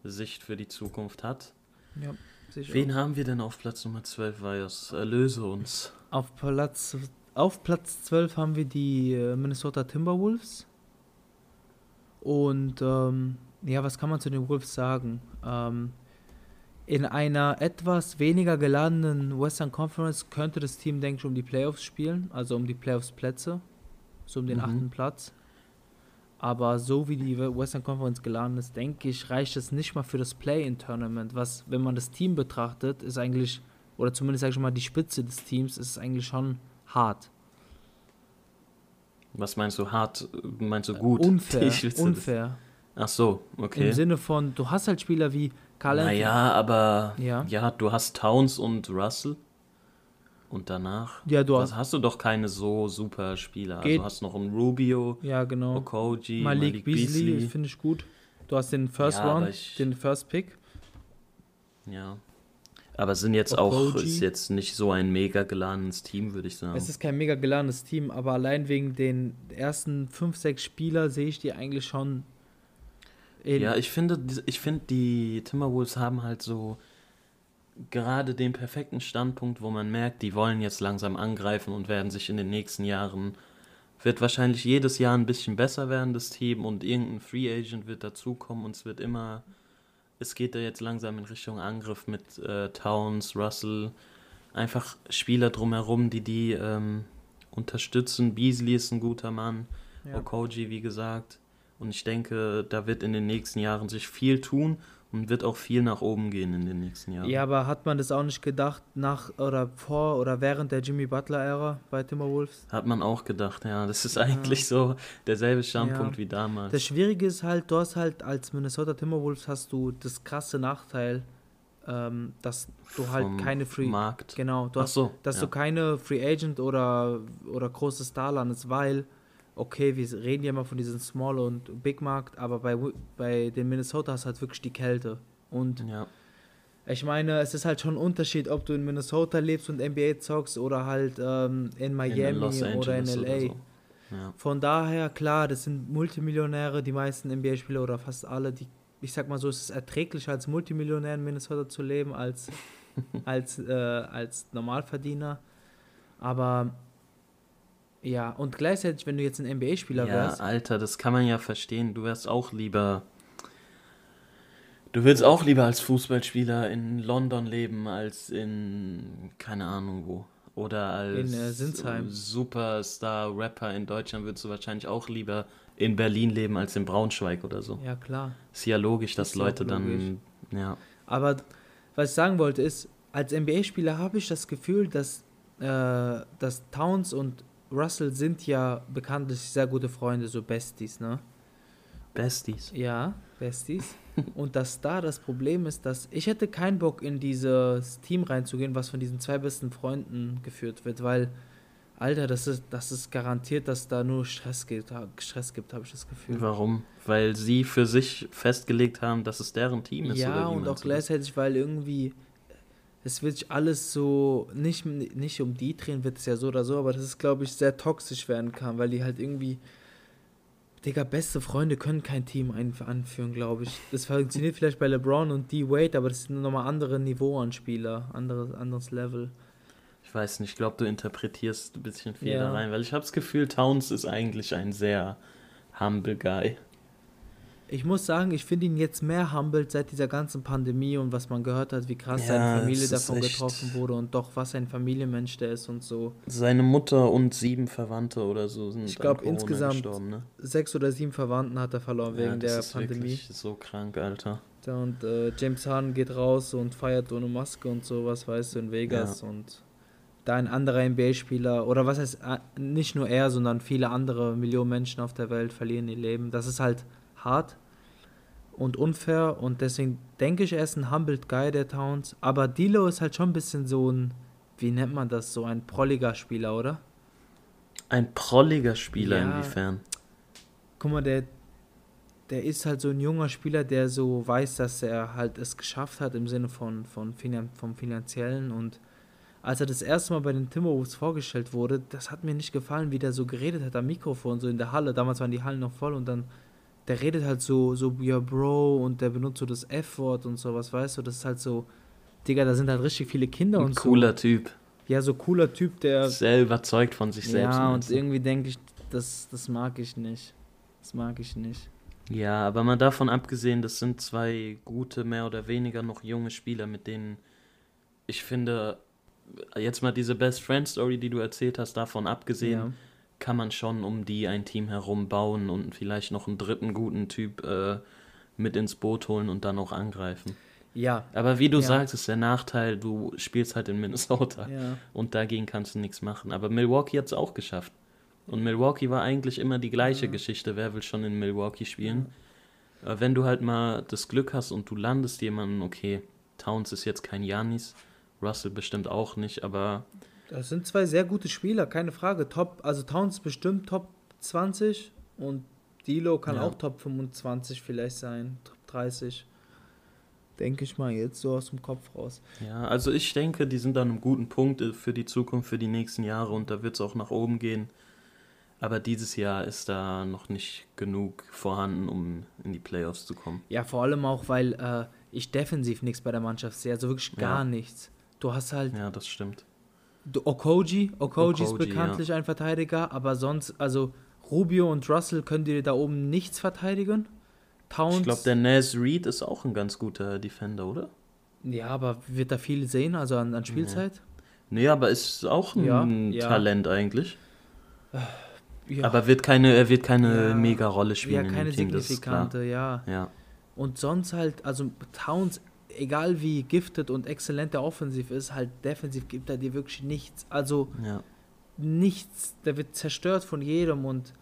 Sicht für die Zukunft hat. Ja, sicher. Wen haben wir denn auf Platz Nummer 12, Vajos? Erlöse uns. Auf Platz, auf Platz 12 haben wir die äh, Minnesota Timberwolves. Und ähm, ja, was kann man zu den Wolves sagen? Ähm, in einer etwas weniger geladenen Western Conference könnte das Team, denke ich, um die Playoffs spielen, also um die Playoffs-Plätze, so um den Mhm. achten Platz. Aber so wie die Western Conference geladen ist, denke ich, reicht es nicht mal für das Play-in-Tournament. Was, wenn man das Team betrachtet, ist eigentlich, oder zumindest sage ich mal, die Spitze des Teams ist eigentlich schon hart. Was meinst du hart? Meinst du gut? Unfair. Unfair. Ach so, okay. Im Sinne von, du hast halt Spieler wie Anthony- Naja, aber Ja. ja. du hast Towns und Russell. Und danach Ja, du hast, hast du doch keine so super Spieler. Also Geht. du hast noch einen Rubio, ja genau. Okoji, Malik, Malik, Beasley, Beasley. finde ich gut. Du hast den First Ja, Round, ich- den First Pick. Ja. Aber sind jetzt auch, Okoji. ist jetzt nicht so ein mega geladenes Team, würde ich sagen. Es ist kein mega geladenes Team, aber allein wegen den ersten 5, 6 Spieler sehe ich die eigentlich schon in, Ja, ich finde, die- ich finde, die Timberwolves haben halt so gerade den perfekten Standpunkt, wo man merkt, die wollen jetzt langsam angreifen und werden sich in den nächsten Jahren, wird wahrscheinlich jedes Jahr ein bisschen besser werden, das Team, und irgendein Free Agent wird dazukommen und es wird immer, es geht da jetzt langsam in Richtung Angriff mit äh, Towns, Russell, einfach Spieler drumherum, die die ähm, unterstützen. Beasley ist ein guter Mann. ja. Okoji, wie gesagt. Und ich denke, da wird in den nächsten Jahren sich viel tun und wird auch viel nach oben gehen in den nächsten Jahren. ja, aber hat man das auch nicht gedacht nach oder vor oder während der Jimmy Butler-Ära bei Timberwolves? Hat man auch gedacht, ja. Das ist eigentlich so derselbe Standpunkt Ja. wie damals. Das Schwierige ist halt, du hast halt als Minnesota Timberwolves hast du das krasse Nachteil, ähm, dass du halt Vom keine Free Markt. genau, du hast, so, dass ja. du keine Free Agent oder oder große Star landest, weil okay, wir reden ja immer von diesem Small und Big Markt, aber bei bei den Minnesota hast du halt wirklich die Kälte und Ja, ich meine, es ist halt schon ein Unterschied, ob du in Minnesota lebst und NBA zockst oder halt ähm, in in Miami Los oder in LA. oder so. Ja. Von daher, klar, das sind Multimillionäre, die meisten NBA-Spieler oder fast alle, die, ich sag mal so, es ist erträglicher als Multimillionär in Minnesota zu leben als, als, äh, als Normalverdiener. Aber ja, und gleichzeitig, wenn du jetzt ein NBA-Spieler ja, wärst, Alter, das kann man ja verstehen. Du wärst auch lieber. Du willst auch lieber als Fußballspieler in London leben als in keine Ahnung wo. Oder als In, äh. Superstar-Rapper in Deutschland würdest du wahrscheinlich auch lieber in Berlin leben als in Braunschweig oder so. ja klar. Ist ja logisch, dass Ist ja Leute logisch. dann. Ja. Aber was ich sagen wollte ist, als NBA-Spieler habe ich das Gefühl, dass, äh, dass Towns und Russell sind ja bekanntlich sehr gute Freunde, so Besties, ne? Besties. Ja, Besties. Und dass da das Problem ist, dass ich hätte keinen Bock in dieses Team reinzugehen, was von diesen zwei besten Freunden geführt wird, weil, Alter, das ist, das ist garantiert, dass da nur Stress gibt, Stress gibt, habe ich das Gefühl. Warum? Weil sie für sich festgelegt haben, dass es deren Team ist. Ja, und auch gleichzeitig, weil irgendwie es wird sich alles so, nicht, nicht um die drehen wird es ja so oder so, aber das ist, glaube ich, sehr toxisch werden kann, weil die halt irgendwie, Digga, beste Freunde können kein Team anführen, glaube ich. Das funktioniert vielleicht bei LeBron und D-Wade, aber das sind nochmal andere Niveau an Spieler, anderes, anderes Level. Ich weiß nicht, ich glaube, du interpretierst ein bisschen viel Ja. da rein, weil ich habe das Gefühl, Towns ist eigentlich ein sehr humble Guy. Ich muss sagen, ich finde ihn jetzt mehr humbled seit dieser ganzen Pandemie und was man gehört hat, wie krass Ja, seine Familie davon echt- getroffen wurde und doch, was ein Familienmensch der ist und so. Seine Mutter und sieben Verwandte oder so sind Ich an glaub, Corona insgesamt gestorben, ne? Sechs oder sieben Verwandten hat er verloren Ja, wegen das der ist Pandemie. wirklich so krank, Alter. Ja, Und äh, James Harden geht raus und feiert ohne Maske und sowas, weißt du, in Vegas. Und da ein anderer NBA-Spieler, oder was heißt, äh, nicht nur er, sondern viele andere Millionen Menschen auf der Welt verlieren ihr Leben. Das ist halt hart und unfair und deswegen denke ich, er ist ein humbled Guy, der Towns. Aber Dilo ist halt schon ein bisschen so ein, wie nennt man das, so ein prolliger Spieler, oder? Ein prolliger Spieler Ja. inwiefern? guck mal, der, der ist halt so ein junger Spieler, der so weiß, dass er halt es geschafft hat im Sinne von, von Finan vom Finanziellen und als er das erste Mal bei den Timberwolves vorgestellt wurde, das hat mir nicht gefallen, wie der so geredet hat am Mikrofon, so in der Halle. Damals waren die Hallen noch voll und dann, der redet halt so, so, ja, Bro, und der benutzt so das F-Wort und sowas, weißt du, das ist halt so, Digga, da sind halt richtig viele Kinder Ein und cooler Typ. so. Ja, so cooler Typ, der, Sehr überzeugt von sich selbst. ja, und irgendwie denke ich, das, das mag ich nicht. Das mag ich nicht. Ja, aber mal davon abgesehen, das sind zwei gute, mehr oder weniger noch junge Spieler, mit denen ich finde, jetzt mal diese Best Friend Story, die du erzählt hast, davon abgesehen, Ja. Kann man schon um die ein Team herum bauen und vielleicht noch einen dritten guten Typ äh, mit ins Boot holen und dann auch angreifen. Ja, Aber wie du Ja. sagst, ist der Nachteil, du spielst halt in Minnesota ja. und dagegen kannst du nichts machen. Aber Milwaukee hat es auch geschafft. Und Milwaukee war eigentlich immer die gleiche Geschichte. Wer will schon in Milwaukee spielen? Äh, Wenn du halt mal das Glück hast und du landest jemanden, okay, Towns ist jetzt kein Janis, Russell bestimmt auch nicht, aber Das sind zwei sehr gute Spieler, keine Frage. Top, also Towns bestimmt Top 20 und Dilo kann Ja. auch Top 25 vielleicht sein, Top 30. Denke ich mal jetzt so aus dem Kopf raus. ja, also ich denke, die sind an einem guten Punkt äh, für die Zukunft, für die nächsten Jahre und da wird es auch nach oben gehen. Aber dieses Jahr ist da noch nicht genug vorhanden, um in die Playoffs zu kommen. Ja, vor allem auch, weil äh, ich defensiv nichts bei der Mannschaft sehe, also wirklich gar Ja. nichts. Du hast halt Ja, das stimmt. Okoji, Okoji ist bekanntlich ein Verteidiger, aber sonst, also Rubio und Russell können dir da oben nichts verteidigen. Towns, Ich glaube, der Naz Reed ist auch ein ganz guter Defender, oder? ja, aber wird da viel sehen, also an, an Spielzeit? Nee, aber ist auch ein Ja, ja. Talent eigentlich. Ja, Aber wird keine, er wird keine Ja. Mega-Rolle ja, spielen in keine Team, das ist klar. signifikante, ja. Ja, Und sonst halt, also Towns, egal wie gifted und exzellent der offensiv ist, halt defensiv gibt er dir wirklich nichts. Also ja. nichts. Der wird zerstört von jedem und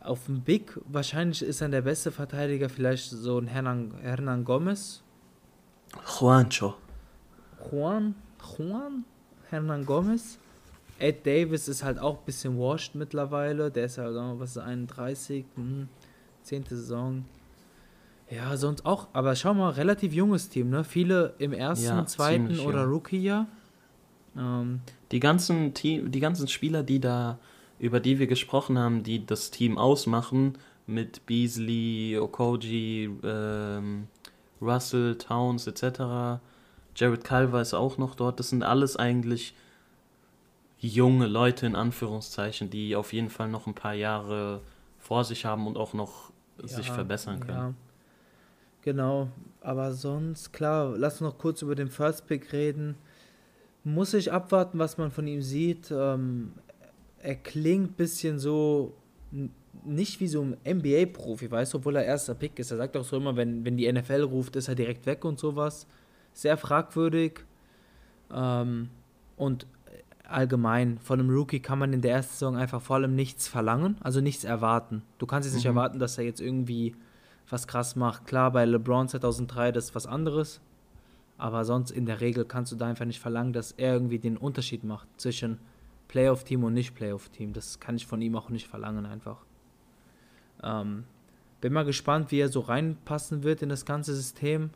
auf dem Big, wahrscheinlich ist dann der beste Verteidiger vielleicht so ein Hernan, Hernan Gomez. Juancho. Juan, Juan, Hernan Gomez. Ed Davis ist halt auch ein bisschen washed mittlerweile. Der ist halt, was ist 31, hm, zehnte Saison. Ja, sonst auch, aber schau mal, relativ junges Team, ne? Viele im ersten, Ja, zweiten ziemlich oder jung. Rookie-Jahr. Ähm, Die ganzen Team, die ganzen Spieler, die da, über die wir gesprochen haben, die das Team ausmachen, mit Beasley, Okoji, ähm, Russell, Towns etc. Jared Culver ist auch noch dort. Das sind alles eigentlich junge Leute in Anführungszeichen, die auf jeden Fall noch ein paar Jahre vor sich haben und auch noch sich Ja, verbessern können. Genau, aber sonst, klar, lass uns noch kurz über den First Pick reden. Muss ich abwarten, was man von ihm sieht. Ähm, er klingt ein bisschen so, nicht wie so ein NBA-Profi, weißt du, obwohl er erster Pick ist. Er sagt auch so immer, wenn, wenn die NFL ruft, ist er direkt weg und sowas. Sehr fragwürdig. Ähm, und allgemein, von einem Rookie kann man in der ersten Saison einfach vor allem nichts verlangen, also nichts erwarten. Du kannst jetzt nicht Mhm. erwarten, dass er jetzt irgendwie was krass macht. Klar, bei LeBron 2003, das ist was anderes. Aber sonst in der Regel kannst du da einfach nicht verlangen, dass er irgendwie den Unterschied macht zwischen Playoff-Team und Nicht-Playoff-Team. Das kann ich von ihm auch nicht verlangen einfach. Ähm, bin mal gespannt, wie er so reinpassen wird in das ganze System.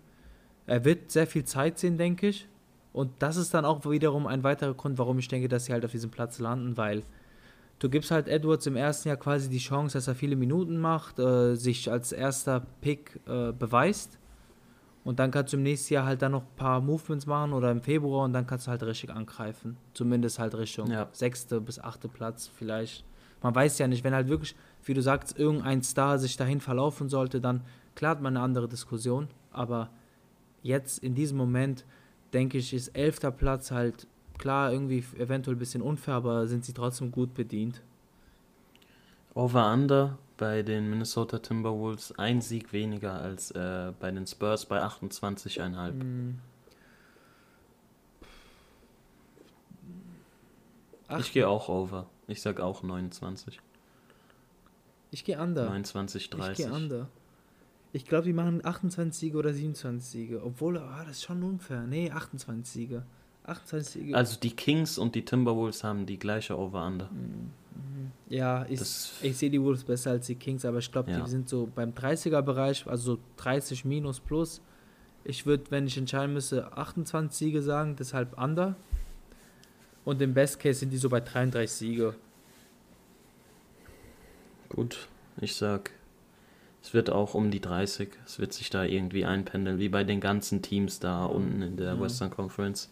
Er wird sehr viel Zeit sehen, denke ich. Und das ist dann auch wiederum ein weiterer Grund, warum ich denke, dass sie halt auf diesem Platz landen, weil du gibst halt Edwards im ersten Jahr quasi die Chance, dass er viele Minuten macht, äh, sich als erster Pick äh, beweist. Und dann kannst du im nächsten Jahr halt dann noch ein paar Movements machen oder im Februar und dann kannst du halt richtig angreifen. Zumindest halt Richtung Ja. sechste bis achte Platz vielleicht. Man weiß ja nicht, wenn halt wirklich, wie du sagst, irgendein Star sich dahin verlaufen sollte, dann klar hat man eine andere Diskussion. Aber jetzt in diesem Moment, denke ich, ist elfter Platz halt klar irgendwie eventuell ein bisschen unfair, aber sind sie trotzdem gut bedient. Over-Under bei den Minnesota Timberwolves ein Sieg weniger als äh, bei den Spurs bei 28,5. Hm. Ich gehe auch over. Ich sag auch 29. Ich gehe under. 29, Ich 30. gehe under. Ich glaube, die machen 28 Siege oder 27 Siege. Obwohl, ah, das ist schon unfair. Nee, 28 Siege. 28 Siege. Also die Kings und die Timberwolves haben die gleiche Over-Under. ja, ich, ich sehe die Wolves besser als die Kings, aber ich glaube, Ja. die sind so beim 30er-Bereich, also so 30 minus plus. Ich würde, wenn ich entscheiden müsste, 28 Siege sagen, deshalb under. Und im Best Case sind die so bei 33 Siege. Gut, ich sag, es wird auch um die 30. Es wird sich da irgendwie einpendeln, wie bei den ganzen Teams da unten in der Ja. Western Conference.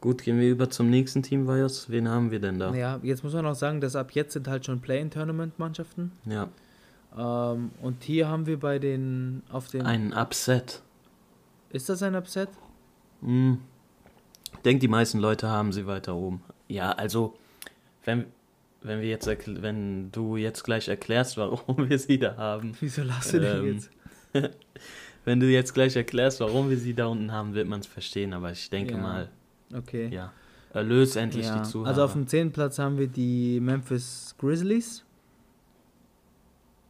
Gut, gehen wir über zum nächsten Team, Vajos. Wen haben wir denn da? Ja, jetzt muss man auch sagen, dass ab jetzt sind halt schon Play-in-Tournament-Mannschaften. Ja, Ähm, und hier haben wir bei den, auf den, ein Upset. ist das ein Upset? Hm. Ich denke, die meisten Leute haben sie weiter oben. Ja, also, wenn wenn wir jetzt wenn du jetzt gleich erklärst, warum wir sie da haben, Wieso lachst du denn Ähm, jetzt? wenn du jetzt gleich erklärst, warum wir sie da unten haben, wird man es verstehen. Aber ich denke Ja. mal, Okay. ja, erlöse endlich Ja, die Zuhörer. Also auf dem 10. Platz haben wir die Memphis Grizzlies.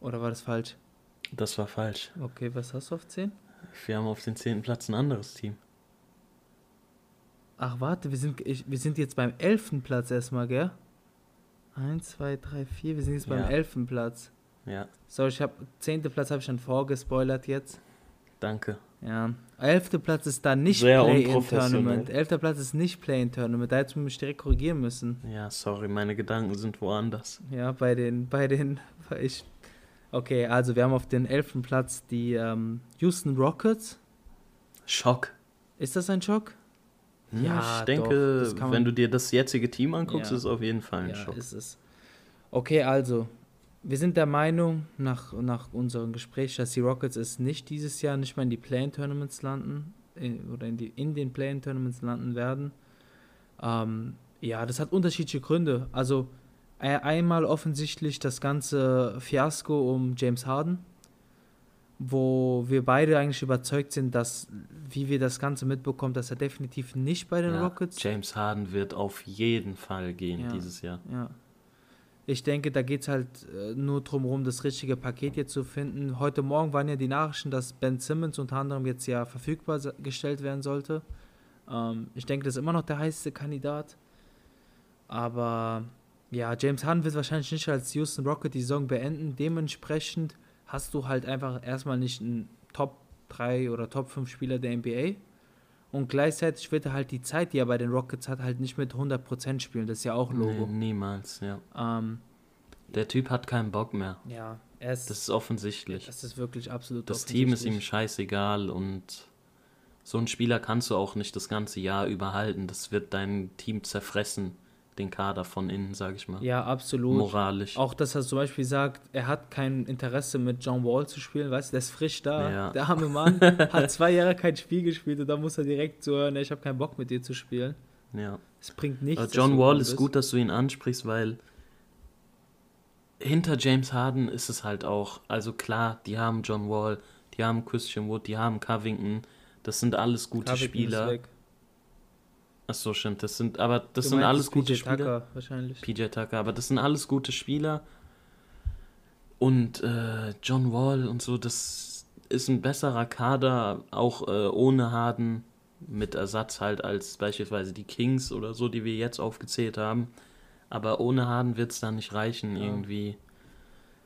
Oder war das falsch? das war falsch. Okay, was hast du auf 10? Wir haben auf den zehnten Platz ein anderes Team. Ach, warte, wir sind, ich, wir sind jetzt beim 11. Platz erstmal, gell? 1, 2, 3, 4, wir sind jetzt beim Ja. 11. Platz. Ja, So, ich habe 10. Platz habe ich schon vorgespoilert jetzt. danke. Ja. 11. Platz ist dann nicht Play-in-Tournament. 11. Platz ist nicht Play-in-Tournament. Da hättest du mich direkt korrigieren müssen. Ja, sorry, meine Gedanken sind woanders. Ja, bei den, bei den, ich. Okay, also wir haben auf den 11. Platz die ähm, Houston Rockets. Schock. Ist das ein Schock? Hm, Ja, ich doch, denke, man- wenn du dir das jetzige Team anguckst, Ja. ist es auf jeden Fall ein ja, Schock. ist es. Okay, also, wir sind der Meinung, nach, nach unserem Gespräch, dass die Rockets es nicht dieses Jahr nicht mal in die Play-In-Tournaments landen in, oder in, die, in den Play-In-Tournaments landen werden. Ähm, ja, das hat unterschiedliche Gründe. Also, e- einmal offensichtlich das ganze Fiasko um James Harden, wo wir beide eigentlich überzeugt sind, dass, wie wir das Ganze mitbekommen, dass er definitiv nicht bei den Ja, Rockets James Harden wird auf jeden Fall gehen Ja. dieses Jahr. Ja. Ich denke, da geht es halt äh, nur darum, rum, das richtige Paket jetzt zu finden. Heute Morgen waren ja die Nachrichten, dass Ben Simmons unter anderem jetzt ja verfügbar gestellt werden sollte. Ähm, ich denke, das ist immer noch der heißeste Kandidat. Aber ja, James Harden wird wahrscheinlich nicht als Houston Rocket die Saison beenden. Dementsprechend hast du halt einfach erstmal nicht einen Top 3 oder Top 5 Spieler der NBA. Und gleichzeitig wird er halt die Zeit, die er bei den Rockets hat, halt nicht mit 100% spielen. Das ist ja auch Logo. Nee, niemals, ja. Ähm, Der Typ hat keinen Bock mehr. ja, er ist, Das ist offensichtlich. das ist wirklich absolut Das Team ist ihm offensichtlich. scheißegal und so einen Spieler kannst du auch nicht das ganze Jahr überhalten. Das wird dein Team zerfressen, den Kader von innen, sag ich mal. Ja, absolut. Moralisch. Auch, dass er zum Beispiel sagt, er hat kein Interesse mit John Wall zu spielen, weißt du, der ist frisch da. Ja. Der arme Mann hat zwei Jahre kein Spiel gespielt und da muss er direkt so hören, ich habe keinen Bock mit dir zu spielen. ja. Es bringt nichts. Aber John Wall ist gut, dass du ihn ansprichst, weil hinter James Harden ist es halt auch, also klar, die haben John Wall, die haben Christian Wood, die haben Covington, das sind alles gute Covington ist Spieler. weg. Ach so, stimmt, das sind, aber das Du sind alles gute PJ Spieler. Tucker wahrscheinlich. PJ Tucker, aber das sind alles gute Spieler. Und äh, John Wall und so, das ist ein besserer Kader, auch äh, ohne Harden, mit Ersatz halt als beispielsweise die Kings oder so, die wir jetzt aufgezählt haben. Aber ohne Harden wird es da nicht reichen, Ja. irgendwie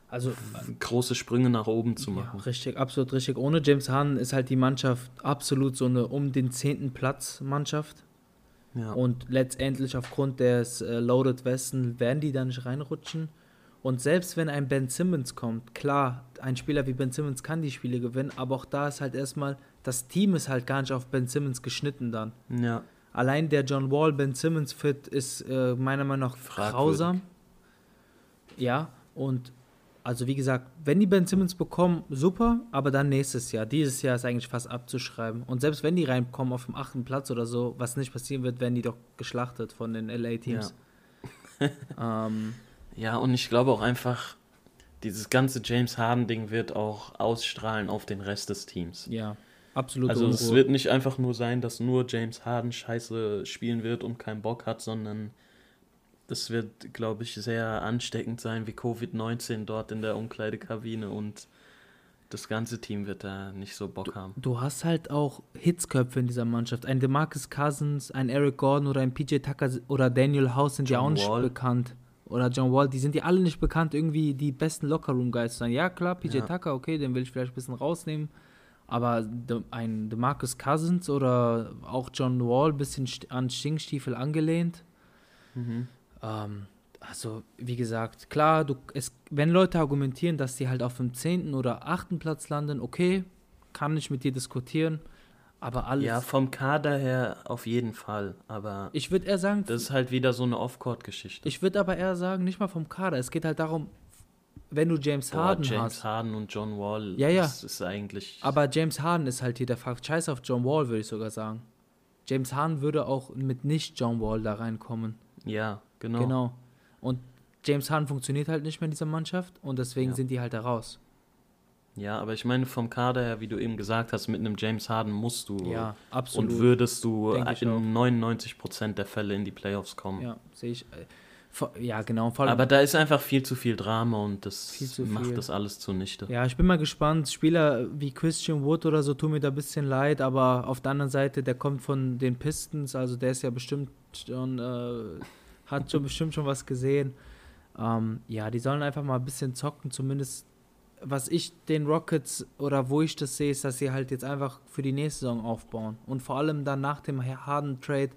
Also große Sprünge nach oben zu machen. Ja, richtig, absolut richtig. Ohne James Harden ist halt die Mannschaft absolut so eine um den zehnten Platz Mannschaft. Ja. Und letztendlich aufgrund des äh, Loaded Westen werden die da nicht reinrutschen. Und selbst wenn ein Ben Simmons kommt, klar, ein Spieler wie Ben Simmons kann die Spiele gewinnen, aber auch da ist halt erstmal, das Team ist halt gar nicht auf Ben Simmons geschnitten dann. ja. Allein der John Wall Ben Simmons Fit ist äh, meiner Meinung nach Fragwürdig. grausam. Ja, und also wie gesagt, wenn die Ben Simmons bekommen, super, aber dann nächstes Jahr. Dieses Jahr ist eigentlich fast abzuschreiben. Und selbst wenn die reinkommen auf dem achten Platz oder so, was nicht passieren wird, werden die doch geschlachtet von den LA-Teams. ähm, Ja, und ich glaube auch einfach, dieses ganze James Harden-Ding wird auch ausstrahlen auf den Rest des Teams. ja, absolut. Also es Unruhe. wird nicht einfach nur sein, dass nur James Harden scheiße spielen wird und keinen Bock hat, sondern das wird, glaube ich, sehr ansteckend sein wie Covid-19 dort in der Umkleidekabine und das ganze Team wird da nicht so Bock haben. Du hast halt auch Hitzköpfe in dieser Mannschaft. Ein DeMarcus Cousins, ein Eric Gordon oder ein PJ Tucker oder Daniel House sind ja auch nicht bekannt. Oder John Wall, die sind ja alle nicht bekannt, irgendwie die besten Lockerroom-Guys zu sein. Ja, klar, PJ Ja. Tucker, okay, den will ich vielleicht ein bisschen rausnehmen. Aber ein DeMarcus Cousins oder auch John Wall, ein bisschen an Stinkstiefel angelehnt. Mhm. Ähm, also, wie gesagt, klar, du, es, wenn Leute argumentieren, dass sie halt auf dem 10. oder 8. Platz landen, okay, kann ich mit dir diskutieren. Aber alles. Ja, vom Kader her auf jeden Fall, aber ich würde eher sagen, das ist halt wieder so eine Off-Court-Geschichte. ich würde aber eher sagen, nicht mal vom Kader. Es geht halt darum, wenn du James Boah, Harden James hast. Harden und John Wall, Ja, ja. das ist eigentlich... Aber James Harden ist halt hier der Fakt. Scheiß auf John Wall, würde ich sogar sagen. James Harden würde auch mit nicht John Wall da reinkommen. ja, genau. Genau. Und James Harden funktioniert halt nicht mehr in dieser Mannschaft und deswegen Ja. sind die halt da raus. Ja, aber ich meine, vom Kader her, wie du eben gesagt hast, mit einem James Harden musst du Ja, absolut. und würdest du Denke ich in auch. 99% der Fälle in die Playoffs kommen. Ja, sehe ich. äh, Ja, genau. Aber da ist einfach viel zu viel Drama und das macht viel. das alles zunichte. ja, ich bin mal gespannt. Spieler wie Christian Wood oder so tun mir da ein bisschen leid, aber auf der anderen Seite, der kommt von den Pistons, also der ist ja bestimmt schon, äh, hat schon bestimmt schon was gesehen. Ähm, ja, die sollen einfach mal ein bisschen zocken, zumindest was ich den Rockets oder wo ich das sehe, ist, dass sie halt jetzt einfach für die nächste Saison aufbauen und vor allem dann nach dem Harden Trade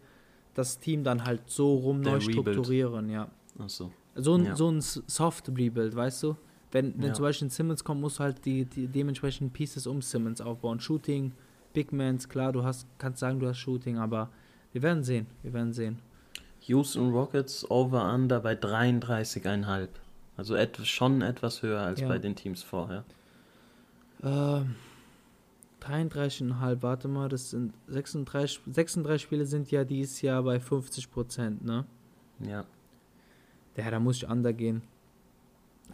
das Team dann halt so rum Der neu Rebuild. strukturieren, ja. Achso. So ein, Ja. so ein Soft Rebuild, weißt du? Wenn, wenn Ja. zum Beispiel ein Simmons kommt, musst du halt die, die dementsprechenden Pieces um Simmons aufbauen. Shooting, Big Mans, klar, du hast, kannst sagen, du hast Shooting, aber wir werden sehen, wir werden sehen. Houston Rockets over-under bei 33,5. Also et schon etwas höher als Ja. bei den Teams vorher. Ähm, 33,5, warte mal, das sind 36, 36 Spiele sind ja dieses Jahr bei 50 Prozent, ne? Ja, Ja, da muss ich under gehen.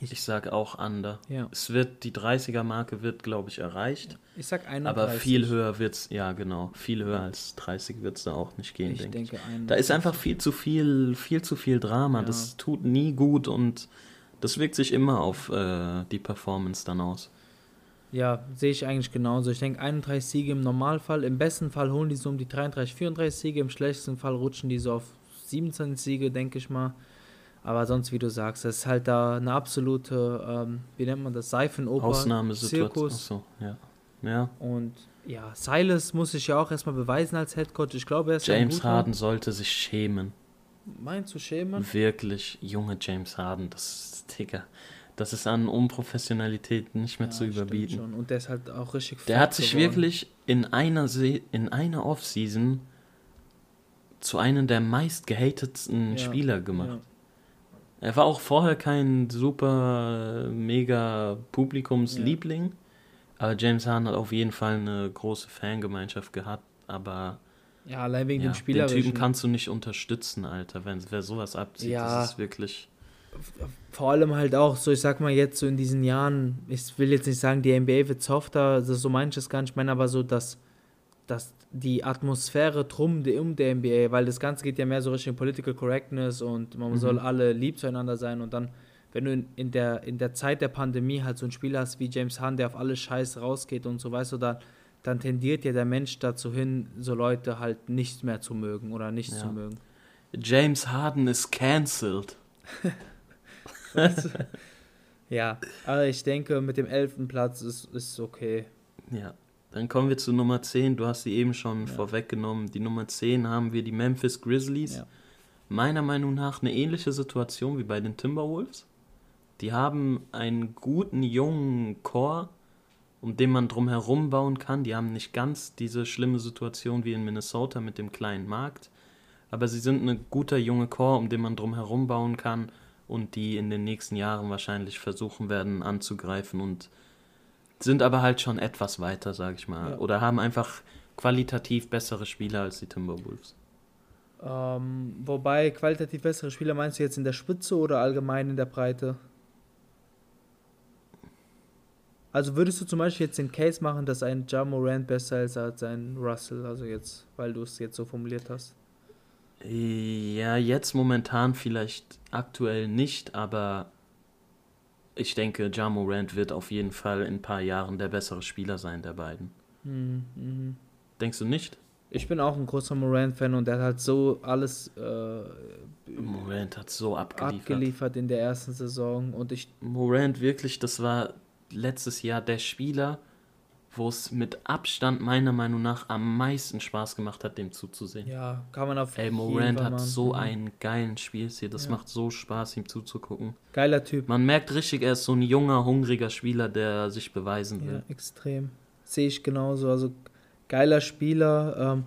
Ich sag auch under. Ja, Es wird, die 30er-Marke wird, glaube ich, erreicht. ich sag 31. Aber viel höher wird's, ja genau, viel höher als 30 wird's da auch nicht gehen, Ich denke ich. denke 31. Da ist einfach viel zu viel, viel zu viel Drama. Ja. Das tut nie gut und das wirkt sich immer auf äh, die Performance dann aus. Ja, sehe ich eigentlich genauso. Ich denke 31 Siege im Normalfall. Im besten Fall holen die so um die 33, 34 Siege. Im schlechtesten Fall rutschen die so auf 27 Siege, denke ich mal. Aber sonst, wie du sagst, das ist halt da eine absolute, ähm, wie nennt man das, Seifenoper, Ausnahmesituation. Zirkus. Achso, ja. Ja, Und ja, Silas muss sich ja auch erstmal beweisen als Headcoach. Ich glaube, er ist James. Harden sollte sich schämen. Meinst du schämen? Wirklich, junge James Harden, das ist, Digga, das ist an Unprofessionalität nicht mehr Ja, zu überbieten. Schon. Und der ist halt auch richtig Der hat sich geworden. wirklich in einer, Se in einer Offseason zu einem der meist gehatetsten Ja, Spieler gemacht. Ja. Er war auch vorher kein super, mega Publikumsliebling, aber James Harden hat auf jeden Fall eine große Fangemeinschaft gehabt, aber ja, allein wegen ja, dem den Spielerischen. Typen kannst du nicht unterstützen, Alter, wenn wer sowas abzieht, Ja. das ist wirklich... vor allem halt auch so, ich sag mal jetzt so in diesen Jahren, ich will jetzt nicht sagen, die NBA wird softer, also so meine ich das gar nicht, ich meine aber so, dass, dass die Atmosphäre drum um der NBA, weil das Ganze geht ja mehr so Richtung Political Correctness und man Mhm. soll alle lieb zueinander sein und dann, wenn du in, in, der, in der Zeit der Pandemie halt so einen Spieler hast wie James Hahn, der auf alle Scheiß rausgeht und so, weißt du, dann, dann tendiert ja der Mensch dazu hin, so Leute halt nicht mehr zu mögen oder nicht Ja. zu mögen. James Harden ist cancelled. Ja, aber ich denke, mit dem elften Platz ist, ist okay. Ja, dann kommen wir zu Nummer 10. Du hast sie eben schon Ja. vorweggenommen. Die Nummer 10 haben wir die Memphis Grizzlies. Ja. Meiner Meinung nach eine ähnliche Situation wie bei den Timberwolves. Die haben einen guten jungen Core, um den man drum herum bauen kann. Die haben nicht ganz diese schlimme Situation wie in Minnesota mit dem kleinen Markt. Aber sie sind ein guter junge Core, um den man drum herum bauen kann und die in den nächsten Jahren wahrscheinlich versuchen werden anzugreifen und sind aber halt schon etwas weiter, sag ich mal. Ja. Oder haben einfach qualitativ bessere Spieler als die Timberwolves. Ähm, wobei qualitativ bessere Spieler meinst du jetzt in der Spitze oder allgemein in der Breite? Also würdest du zum Beispiel jetzt den Case machen, dass ein Ja Morant besser ist als ein Russell, also jetzt, weil du es jetzt so formuliert hast? Ja, jetzt momentan vielleicht aktuell nicht, aber ich denke, Ja Morant wird auf jeden Fall in ein paar Jahren der bessere Spieler sein der beiden. Mhm, mhm. Denkst du nicht? Ich bin auch ein großer Morant-Fan und der hat halt so alles äh, Morant hat so abgeliefert. abgeliefert in der ersten Saison und ich Morant wirklich, das war letztes Jahr der Spieler, wo es mit Abstand meiner Meinung nach am meisten Spaß gemacht hat, dem zuzusehen. ja, kann man auf Ey, Morant hat so einen geilen Spielstil, das Ja. macht so Spaß, ihm zuzugucken. geiler Typ. Man merkt richtig, er ist so ein junger, hungriger Spieler, der sich beweisen Ja, will. extrem. Sehe ich genauso. Also geiler Spieler. Ähm,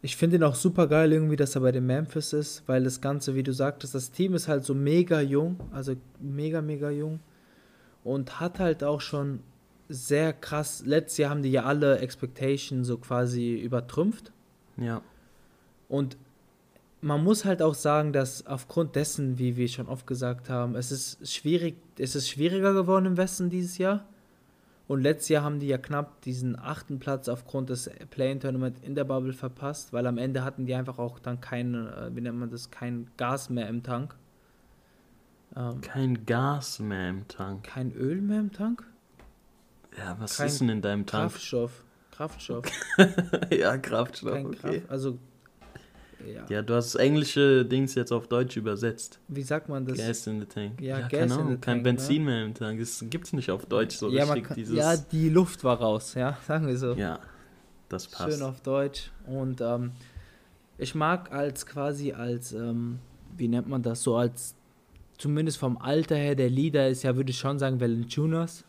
ich finde ihn auch super geil irgendwie, dass er bei den Memphis ist, weil das Ganze, wie du sagtest, das Team ist halt so mega jung, also mega, mega jung und hat halt auch schon sehr krass, letztes Jahr haben die ja alle Expectations so quasi übertrümpft Ja, und man muss halt auch sagen, dass aufgrund dessen, wie wir schon oft gesagt haben, es ist schwierig, es ist schwieriger geworden im Westen dieses Jahr. Und letztes Jahr haben die ja knapp diesen achten Platz aufgrund des Play-In-Tournament in der Bubble verpasst, weil am Ende hatten die einfach auch dann kein, äh, wie nennt man das, kein Gas mehr im Tank. Ähm, kein Gas mehr im Tank. Kein Öl mehr im Tank? Ja, was kein ist denn in deinem Tank? Kraftstoff. Kraftstoff. ja, Kraftstoff. Kein okay. Kraft, also ja. ja, du hast englische Dings jetzt auf Deutsch übersetzt. Wie sagt man das? Gas in the Tank. Ja, ja Gas in the Tank. Kein Benzin ne? mehr im Tank. Das gibt's nicht auf Deutsch so ja, richtig. Kann, dieses ja, die Luft war raus, ja, sagen wir so. Ja, das passt. Schön auf Deutsch. Und ähm, ich mag als quasi als, ähm, wie nennt man das, so als, zumindest vom Alter her, der Leader ist ja, würde ich schon sagen, Valentunas.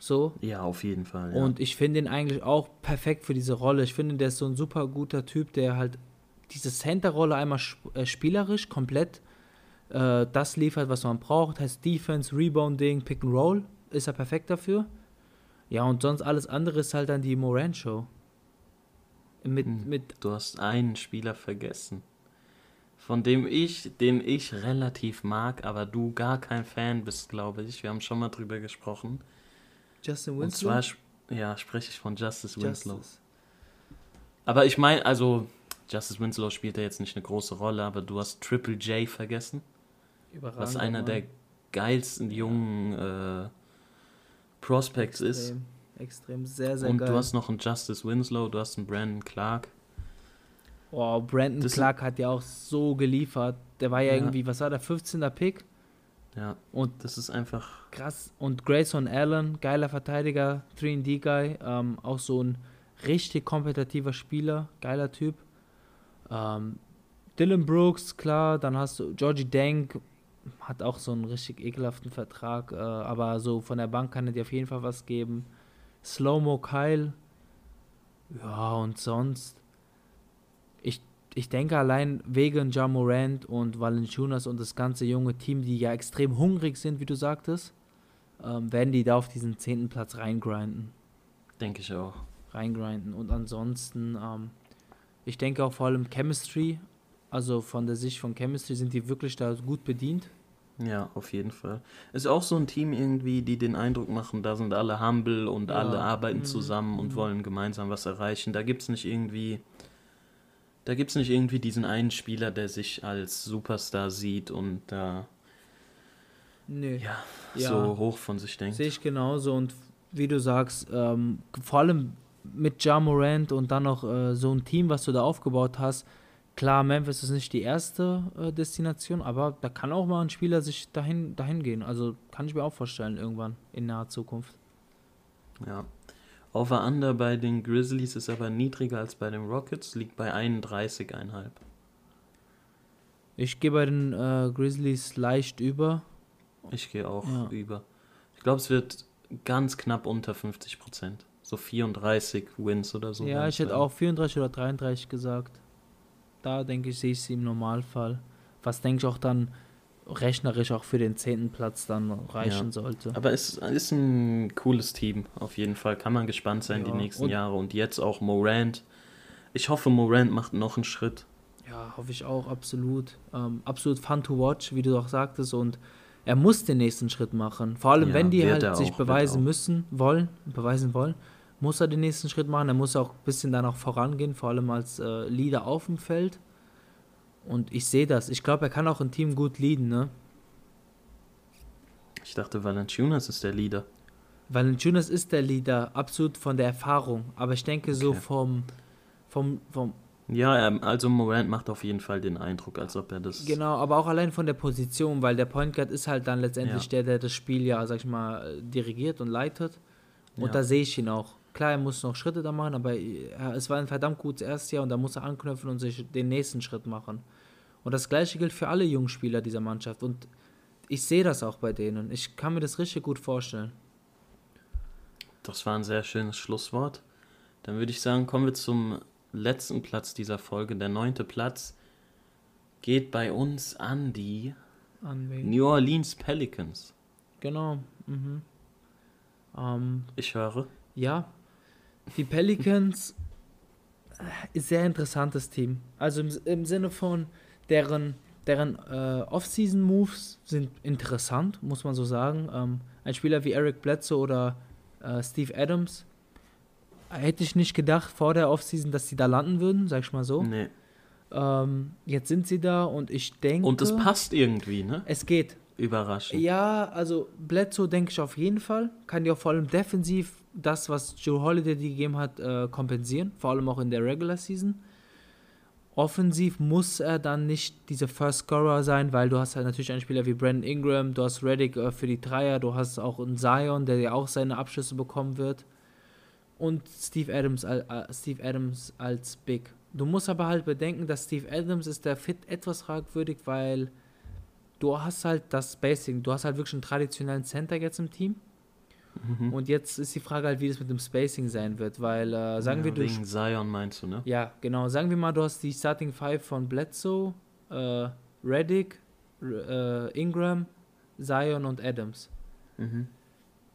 So. Ja, auf jeden Fall. Ja. Und ich finde ihn eigentlich auch perfekt für diese Rolle. Ich finde, der ist so ein super guter Typ, der halt diese Center-Rolle einmal äh, spielerisch komplett äh, das liefert, was man braucht. Heißt Defense, Rebounding, Pick and Roll. Ist er perfekt dafür. Ja, und sonst alles andere ist halt dann die Moran-Show. Mit, hm, mit du hast einen Spieler vergessen. Von dem ich, den ich relativ mag, aber du gar kein Fan bist, glaube ich. Wir haben schon mal drüber gesprochen. Justin Winslow? Und zwar, ja, spreche ich von Justice Winslow. Justice. Aber ich meine, also Justice Winslow spielt da jetzt nicht eine große Rolle, aber du hast Triple J vergessen. Überragend. Was einer der geilsten jungen äh, Prospects extrem, ist. Extrem, sehr, sehr Und geil. du hast noch einen Justice Winslow, du hast einen Brandon Clark. Wow, Brandon das Clark hat ja auch so geliefert. Der war ja, ja, irgendwie, was war der, 15. Pick? Ja, und das ist einfach krass. Und Grayson Allen, geiler Verteidiger, 3D-Guy, ähm, auch so ein richtig kompetitiver Spieler, geiler Typ. Ähm, Dylan Brooks, klar, dann hast du Georgie Dank, hat auch so einen richtig ekelhaften Vertrag, äh, aber so von der Bank kann er dir auf jeden Fall was geben. Slow-Mo Kyle, ja, und sonst, ich, ich denke allein wegen Ja Morant und Valanciunas und das ganze junge Team, die ja extrem hungrig sind, wie du sagtest, ähm, werden die da auf diesen zehnten Platz reingrinden. Denke ich auch. Reingrinden und ansonsten, ähm, ich denke auch vor allem Chemistry, also von der Sicht von Chemistry sind die wirklich da gut bedient. Ja, auf jeden Fall. Ist auch so ein Team irgendwie, die den Eindruck machen, da sind alle humble und ja. alle arbeiten mhm. zusammen und mhm. wollen gemeinsam was erreichen. Da gibt es nicht irgendwie, da gibt es nicht irgendwie diesen einen Spieler, der sich als Superstar sieht und da nee. ja, ja, so hoch von sich denkt. Sehe ich genauso und wie du sagst, ähm, vor allem mit Ja Morant und dann noch äh, so ein Team, was du da aufgebaut hast. Klar, Memphis ist nicht die erste äh, Destination, aber da kann auch mal ein Spieler sich dahin, dahin gehen. Also kann ich mir auch vorstellen, irgendwann in naher Zukunft. Ja. Over-Under bei den Grizzlies ist aber niedriger als bei den Rockets, liegt bei 31,5. Ich gehe bei den äh, Grizzlies leicht über. Ich gehe auch ja. über. Ich glaube, es wird ganz knapp unter 50 Prozent. So 34 Wins oder so. Ja, ich hätte auch 34 oder 33 gesagt. Da denke ich, sehe ich sie im Normalfall. Was denke ich auch dann rechnerisch auch für den zehnten Platz dann reichen ja. sollte. Aber es ist ein cooles Team, auf jeden Fall. Kann man gespannt sein ja. die nächsten und Jahre. Und jetzt auch Morant. Ich hoffe, Morant macht noch einen Schritt. Ja, hoffe ich auch, absolut. Ähm, absolut fun to watch, wie du auch sagtest. Und er muss den nächsten Schritt machen. Vor allem, ja, wenn die halt sich auch, beweisen müssen, wollen, beweisen wollen muss er den nächsten Schritt machen. Er muss auch ein bisschen dann auch vorangehen, vor allem als äh, Leader auf dem Feld. Und ich sehe das. Ich glaube, er kann auch ein Team gut leaden, ne? Ich dachte, Valanciunas ist der Leader. Valanciunas ist der Leader, absolut von der Erfahrung. Aber ich denke okay. so vom, vom, vom ja, ähm, also Morant macht auf jeden Fall den Eindruck, als ob er das. Genau, aber auch allein von der Position, weil der Point Guard ist halt dann letztendlich ja. der, der das Spiel ja, sag ich mal, dirigiert und leitet. Und ja. da sehe ich ihn auch. Klar, er muss noch Schritte da machen, aber es war ein verdammt gutes erstes Jahr und da muss er anknüpfen und sich den nächsten Schritt machen. Und das gleiche gilt für alle Jungspieler dieser Mannschaft. Und ich sehe das auch bei denen. Ich kann mir das richtig gut vorstellen. Das war ein sehr schönes Schlusswort. Dann würde ich sagen, kommen wir zum letzten Platz dieser Folge. Der neunte Platz geht bei uns an die an New Orleans Pelicans. Genau. Mhm. Ähm, ich höre. Ja, die Pelicans äh, ist sehr interessantes Team. Also im, im Sinne von, deren, deren äh, Off-Season-Moves sind interessant, muss man so sagen. Ähm, ein Spieler wie Eric Bledsoe oder äh, Steve Adams hätte ich nicht gedacht vor der Off-Season, dass sie da landen würden, sag ich mal so. Nee. Ähm, jetzt sind sie da und ich denke. Und es passt irgendwie, ne? Es geht. Überraschend. Ja, also Bledsoe denke ich auf jeden Fall. Kann ja vor allem defensiv das, was Joe Holiday dir gegeben hat, äh, kompensieren. Vor allem auch in der Regular Season. Offensiv muss er dann nicht dieser First Scorer sein, weil du hast halt natürlich einen Spieler wie Brandon Ingram, du hast Reddick äh, für die Dreier, du hast auch einen Zion, der ja auch seine Abschlüsse bekommen wird. Und Steve Adams, äh, Steve Adams als Big. Du musst aber halt bedenken, dass Steve Adams ist der Fit etwas fragwürdig, weil du hast halt das Spacing, du hast halt wirklich einen traditionellen Center jetzt im Team. Mhm. Und jetzt ist die Frage halt, wie das mit dem Spacing sein wird, weil äh, sagen ja, wir, du wegen Zion meinst du, ne? ja, genau. Sagen wir mal, du hast die Starting Five von Bledsoe, äh, Reddick, äh, Ingram, Zion und Adams. Mhm.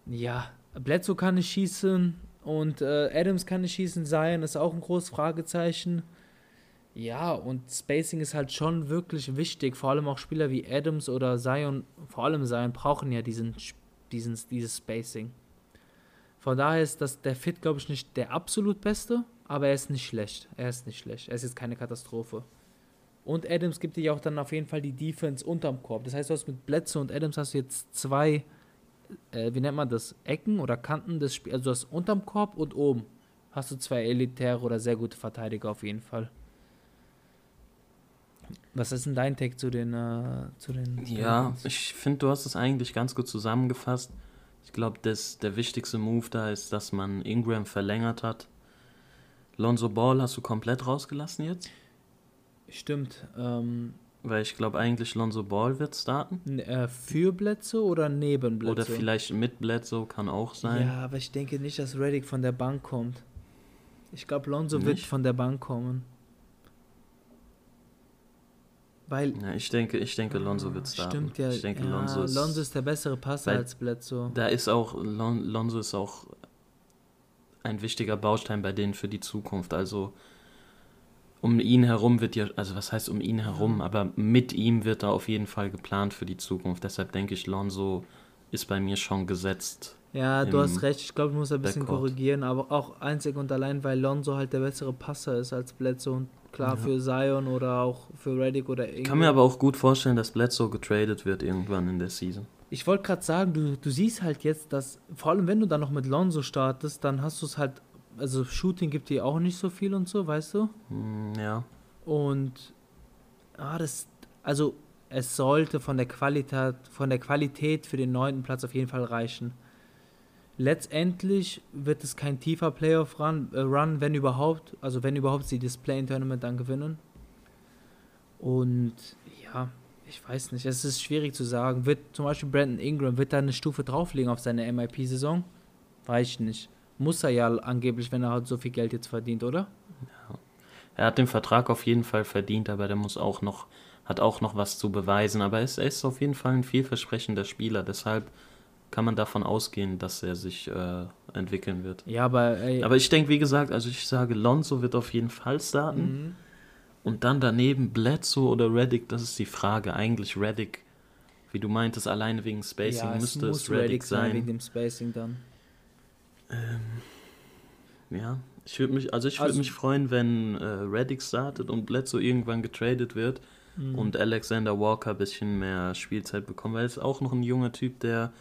Ja, Bledsoe kann nicht schießen und äh, Adams kann nicht schießen. Zion ist auch ein großes Fragezeichen. Ja, und Spacing ist halt schon wirklich wichtig. Vor allem auch Spieler wie Adams oder Zion, vor allem Zion, brauchen ja diesen, diesen, dieses Spacing. Von daher ist das der Fit, glaube ich, nicht der absolut beste, aber er ist nicht schlecht. Er ist nicht schlecht. Er ist jetzt keine Katastrophe. Und Adams gibt dir ja auch dann auf jeden Fall die Defense unterm Korb. Das heißt, du hast mit Bledsoe und Adams hast du jetzt zwei, äh, wie nennt man das, Ecken oder Kanten des Spiels. Also du hast unterm Korb und oben hast du zwei elitäre oder sehr gute Verteidiger auf jeden Fall. Was ist denn dein Take zu den, äh, zu den Ja, Ravens? ich finde, du hast es eigentlich ganz gut zusammengefasst. Ich glaube, der wichtigste Move da ist, dass man Ingram verlängert hat. Lonzo Ball hast du komplett rausgelassen jetzt? Stimmt. Ähm, Weil ich glaube eigentlich Lonzo Ball wird starten. äh, für Bledsoe oder neben Bledsoe? Oder vielleicht mit Bledsoe kann auch sein. Ja, aber ich denke nicht, dass Reddick von der Bank kommt. Ich glaube, Lonzo wird Nicht? von der Bank kommen. Weil. Ja, ich denke, ich denke, Lonzo wird starten. Stimmt ja. Ich denke, ja, Lonzo ist. Lonzo ist der bessere Passer als Bledsoe. Da ist auch Lon, Lonzo ist auch ein wichtiger Baustein bei denen für die Zukunft. Also um ihn herum wird ja, also was heißt um ihn herum, aber mit ihm wird da auf jeden Fall geplant für die Zukunft. Deshalb denke ich, Lonzo ist bei mir schon gesetzt. Ja, du hast recht. Ich glaube, ich muss ein bisschen Backcourt. korrigieren, aber auch einzig und allein, weil Lonzo halt der bessere Passer ist als Bledsoe. Und klar Ja. für Zion oder auch für Reddick oder Ich kann mir aber auch gut vorstellen, dass Bledsoe getradet wird irgendwann in der Season. Ich wollte gerade sagen, du, du siehst halt jetzt, dass, vor allem wenn du dann noch mit Lonzo startest, dann hast du es halt, also Shooting gibt dir auch nicht so viel und so, weißt du? Hm, ja. Und ah, das, also es sollte von der Qualität, von der Qualität für den neunten Platz auf jeden Fall reichen. Letztendlich wird es kein tiefer Playoff-Run, äh, Run, wenn überhaupt, also wenn überhaupt sie das Play-in-Tournament dann gewinnen. Und ja, ich weiß nicht, es ist schwierig zu sagen. Wird zum Beispiel Brandon Ingram, wird da eine Stufe drauflegen auf seine MIP-Saison? Weiß ich nicht. Muss er ja angeblich, wenn er halt so viel Geld jetzt verdient, oder? Er hat den Vertrag auf jeden Fall verdient, aber der muss auch noch, hat auch noch was zu beweisen. Aber er ist, er ist auf jeden Fall ein vielversprechender Spieler. Deshalb kann man davon ausgehen, dass er sich äh, entwickeln wird. Ja, aber ey, Aber ich denke, wie gesagt, also ich sage, Lonzo wird auf jeden Fall starten. Mhm. Und dann daneben Bledsoe oder Reddick, das ist die Frage. Eigentlich Reddick, wie du meintest, alleine wegen Spacing ja, müsste muss es Reddick wegen sein. dem Spacing dann. Ja, ich würde mich, also ich würde Also- mich freuen, wenn äh, Reddick startet und Bledsoe irgendwann getradet wird Mhm. und Alexander Walker ein bisschen mehr Spielzeit bekommt, weil er ist auch noch ein junger Typ, der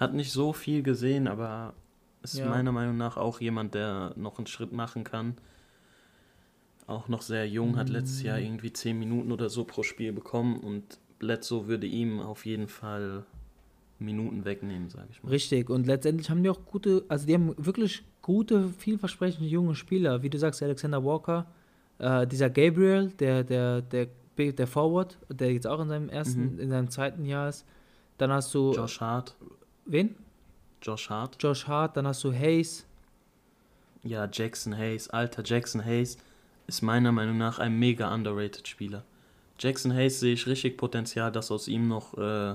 hat nicht so viel gesehen, aber ist Ja. meiner Meinung nach auch jemand, der noch einen Schritt machen kann. Auch noch sehr jung, hat letztes Mhm. Jahr irgendwie 10 Minuten oder so pro Spiel bekommen und Bledsoe würde ihm auf jeden Fall Minuten wegnehmen, sage ich mal. Richtig, und letztendlich haben die auch gute, also die haben wirklich gute, vielversprechende junge Spieler, wie du sagst, Alexander Walker, äh, dieser Gabriel, der, der, der, der Forward, der jetzt auch in seinem ersten, Mhm. in seinem zweiten Jahr ist. Dann hast du Josh Hart, wen? Josh Hart. Josh Hart, dann hast du Hayes. Ja, Jackson Hayes, alter Jackson Hayes ist meiner Meinung nach ein mega underrated Spieler. Jackson Hayes sehe ich richtig Potenzial, dass aus ihm noch äh,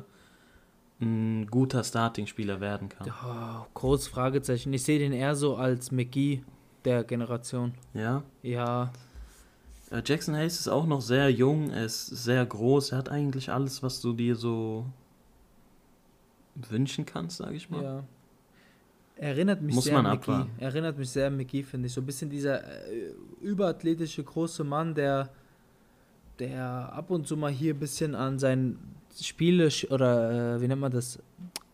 ein guter Starting-Spieler werden kann. Oh, großes Fragezeichen. Ich sehe den eher so als McGee der Generation. Ja, Ja, Äh, Jackson Hayes ist auch noch sehr jung, er ist sehr groß, er hat eigentlich alles, was du dir so wünschen kannst, sage ich mal. Ja. Erinnert mich Muss sehr man an Mickey. Erinnert mich sehr an Mickey, finde ich. So ein bisschen dieser äh, überathletische große Mann, der, der ab und zu mal hier ein bisschen an sein Spiele oder äh, wie nennt man das,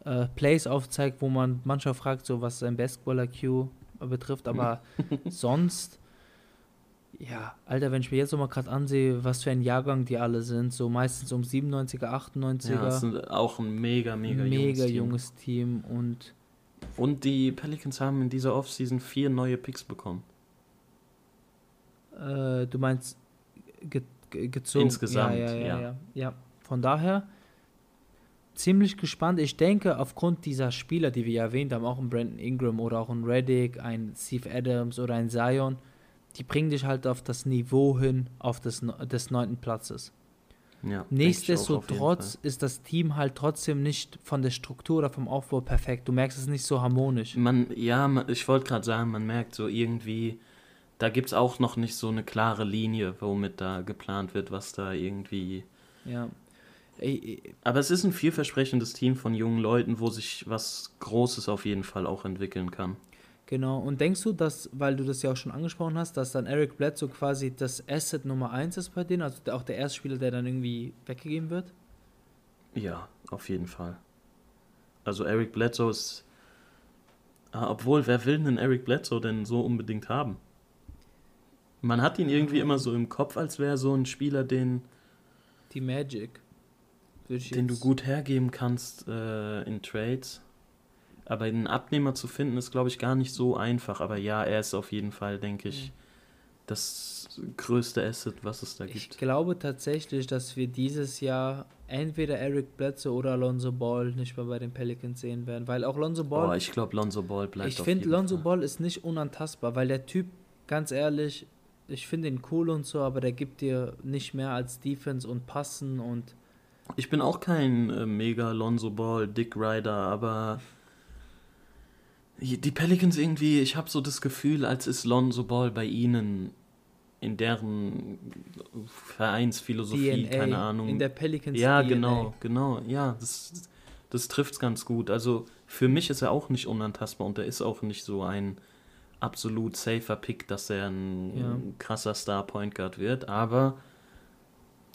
äh, Plays aufzeigt, wo man manchmal fragt, so was sein Basketball-IQ betrifft, aber sonst, ja, Alter, wenn ich mir jetzt noch mal gerade ansehe, was für ein Jahrgang die alle sind, so meistens um 97er, 98er, Ja, das ist auch ein mega, mega, mega, junges, junges Team und Team. Und die Pelicans haben in dieser Offseason vier neue Picks bekommen. Äh, du meinst ge ge gezogen? Insgesamt, ja, ja, ja, ja. ja. Ja, von daher ziemlich gespannt. Ich denke, aufgrund dieser Spieler, die wir ja erwähnt haben, auch ein Brandon Ingram oder auch ein Reddick, ein Steve Adams oder ein Zion, die bringen dich halt auf das Niveau hin, auf das des neunten Platzes. Ja, Nichtsdestotrotz ist das Team halt trotzdem nicht von der Struktur oder vom Aufbau perfekt. Du merkst es nicht so harmonisch. Man, ja, man, ich wollte gerade sagen, man merkt so irgendwie, da gibt es auch noch nicht so eine klare Linie, womit da geplant wird, was da irgendwie. Ja. Aber es ist ein vielversprechendes Team von jungen Leuten, wo sich was Großes auf jeden Fall auch entwickeln kann. Genau, und denkst du, dass, weil du das ja auch schon angesprochen hast, dass dann Eric Bledsoe quasi das Asset Nummer 1 ist bei denen, also auch der erste Spieler, der dann irgendwie weggegeben wird? Ja, auf jeden Fall. Also Eric Bledsoe ist. Ah, obwohl, wer will denn Eric Bledsoe denn so unbedingt haben? Man hat ihn irgendwie immer so im Kopf, als wäre so ein Spieler, den, Die Magic. Den du gut hergeben kannst äh, in Trades. Aber einen Abnehmer zu finden, ist, glaube ich, gar nicht so einfach. Aber ja, er ist auf jeden Fall, denke ich, das größte Asset, was es da Ich gibt. glaube tatsächlich, dass wir dieses Jahr entweder Eric Bledsoe oder Alonso Ball nicht mehr bei den Pelicans sehen werden, weil auch Lonzo Ball Oh, ich glaube, Lonzo Ball bleibt ich finde, Lonzo Fall. Ball ist nicht unantastbar, weil der Typ, ganz ehrlich, ich finde ihn cool und so, aber der gibt dir nicht mehr als Defense und Passen und Ich bin auch kein äh, mega Lonzo Ball, Dick Rider, aber die Pelicans irgendwie, ich habe so das Gefühl, als ist Lonzo Ball bei ihnen in deren Vereinsphilosophie, DNA keine Ahnung. in der Pelicans ja, DNA. genau, genau, ja, das, das trifft's ganz gut. Also für mich ist er auch nicht unantastbar und er ist auch nicht so ein absolut safer Pick, dass er ein Ja. krasser Star Point Guard wird, aber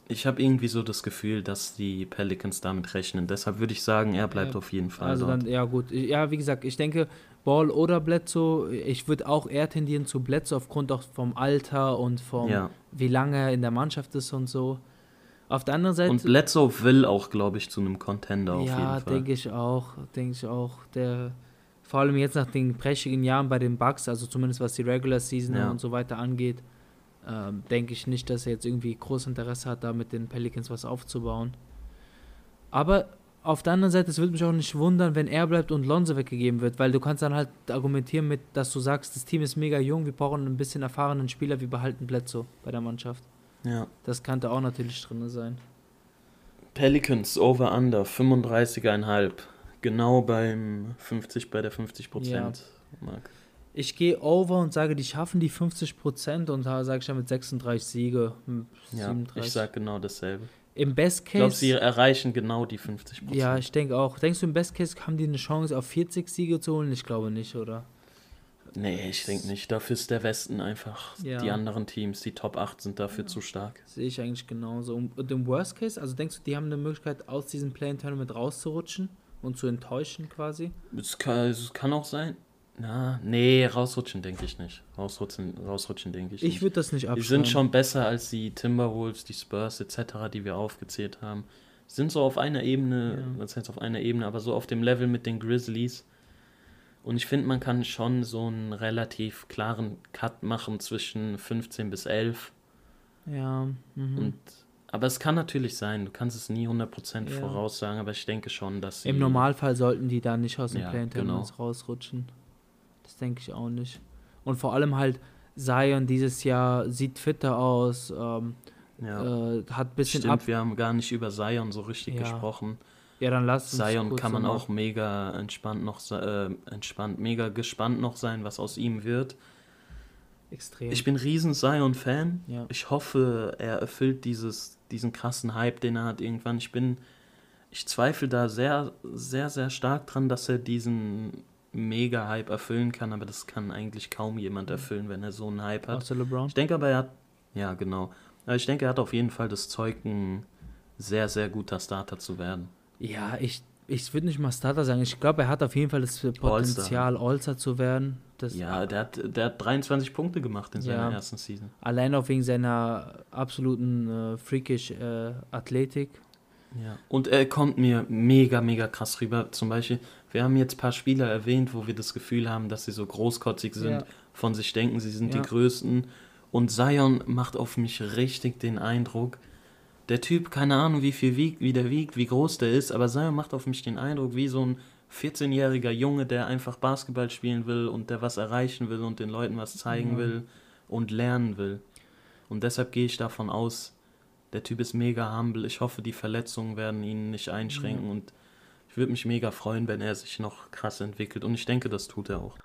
ich habe irgendwie so das Gefühl, dass die Pelicans damit rechnen. Deshalb würde ich sagen, er bleibt Ja, auf jeden Fall Also dort. dann, ja gut. Ja, wie gesagt, ich denke, Ball oder Bledsoe, ich würde auch eher tendieren zu Bledsoe aufgrund auch vom Alter und vom, ja. wie lange er in der Mannschaft ist und so. Auf der anderen Seite, Und Bledsoe will auch, glaube ich, zu einem Contender auf ja, jeden Fall. denke ich auch, denke ich auch. Der, vor allem jetzt nach den prächtigen Jahren bei den Bucks, also zumindest was die Regular Season Ja. und so weiter angeht, ähm, denke ich nicht, dass er jetzt irgendwie großes Interesse hat, da mit den Pelicans was aufzubauen. Aber auf der anderen Seite, es würde mich auch nicht wundern, wenn er bleibt und Lonzo weggegeben wird, weil du kannst dann halt argumentieren mit, dass du sagst, das Team ist mega jung, wir brauchen ein bisschen erfahrenen Spieler, wir behalten Bledsoe bei der Mannschaft. Ja. Das könnte auch natürlich drin sein. Pelicans over under 35,5. Genau beim 50 bei der 50 Prozent Mark. Ich gehe over und sage, die schaffen die 50% und da sage ich dann mit 36 Siege. hm, Ja, 37. ich sag genau dasselbe. Im Best Ich glaube, Case. sie erreichen genau die 50 Prozent. ja, ich denke auch. Denkst du, im Best Case haben die eine Chance auf 40 Siege zu holen? Ich glaube nicht, oder? nee, ich denke nicht. Dafür ist der Westen einfach. Ja. Die anderen Teams, die Top 8 sind dafür zu stark. Sehe ich eigentlich genauso. Und und im Worst Case, also denkst du, die haben eine Möglichkeit, aus diesem Play-In-Tournament rauszurutschen und zu enttäuschen quasi? Es kann, es kann auch sein. Na, nee, rausrutschen denke ich nicht. Rausrutschen, rausrutschen denke ich, Ich nicht. würde das nicht Die abschreiben. sind schon besser als die Timberwolves, die Spurs etc., die wir aufgezählt haben. Sind so auf einer Ebene, Ja. was heißt auf einer Ebene, aber so auf dem Level mit den Grizzlies. Und ich finde, man kann schon so einen relativ klaren Cut machen zwischen 15 bis 11. Ja. Mhm. Und, aber es kann natürlich sein, du kannst es nie 100% Ja. voraussagen, aber ich denke schon, dass sie... Im Normalfall sollten die da nicht aus dem Ja, Play-In-Tournament genau. rausrutschen. Das denke ich auch nicht. Und vor allem halt, Zion dieses Jahr sieht fitter aus, ähm, Ja. äh, hat ein bisschen Stimmt, ab. wir haben gar nicht über Zion so richtig Ja. gesprochen. Ja, dann lass uns Zion kann man auch mega entspannt noch äh, entspannt, mega gespannt noch sein, was aus ihm wird. extrem. Ich bin riesen Zion-Fan. Ja. Ich hoffe, er erfüllt dieses, diesen krassen Hype, den er hat irgendwann. Ich bin, ich zweifle da sehr, sehr, sehr stark dran, dass er diesen Mega-Hype erfüllen kann, aber das kann eigentlich kaum jemand erfüllen, wenn er so einen Hype hat. Außer LeBron. Ich denke aber, er hat, ja genau, aber ich denke, er hat auf jeden Fall das Zeug, ein sehr, sehr guter Starter zu werden. Ja, ich, ich würde nicht mal Starter sagen. Ich glaube, er hat auf jeden Fall das Potenzial, All-Star zu werden. Das Ja, der hat, der hat 23 Punkte gemacht in seiner Ja. ersten Season. Allein auch wegen seiner absoluten äh, freakish äh, Athletik. Ja. Und er kommt mir mega, mega krass rüber. Zum Beispiel, wir haben jetzt ein paar Spieler erwähnt, wo wir das Gefühl haben, dass sie so großkotzig sind, Ja. von sich denken, sie sind Ja. die Größten. Und Zion macht auf mich richtig den Eindruck, der Typ, keine Ahnung, wie viel wiegt, wie der wiegt, wie groß der ist, aber Zion macht auf mich den Eindruck, wie so ein 14-jähriger Junge, der einfach Basketball spielen will und der was erreichen will und den Leuten was zeigen Ja. will und lernen will. Und deshalb gehe ich davon aus, der Typ ist mega humble. Ich hoffe, die Verletzungen werden ihn nicht einschränken Ja. und ich würde mich mega freuen, wenn er sich noch krass entwickelt. Und ich denke, das tut er auch.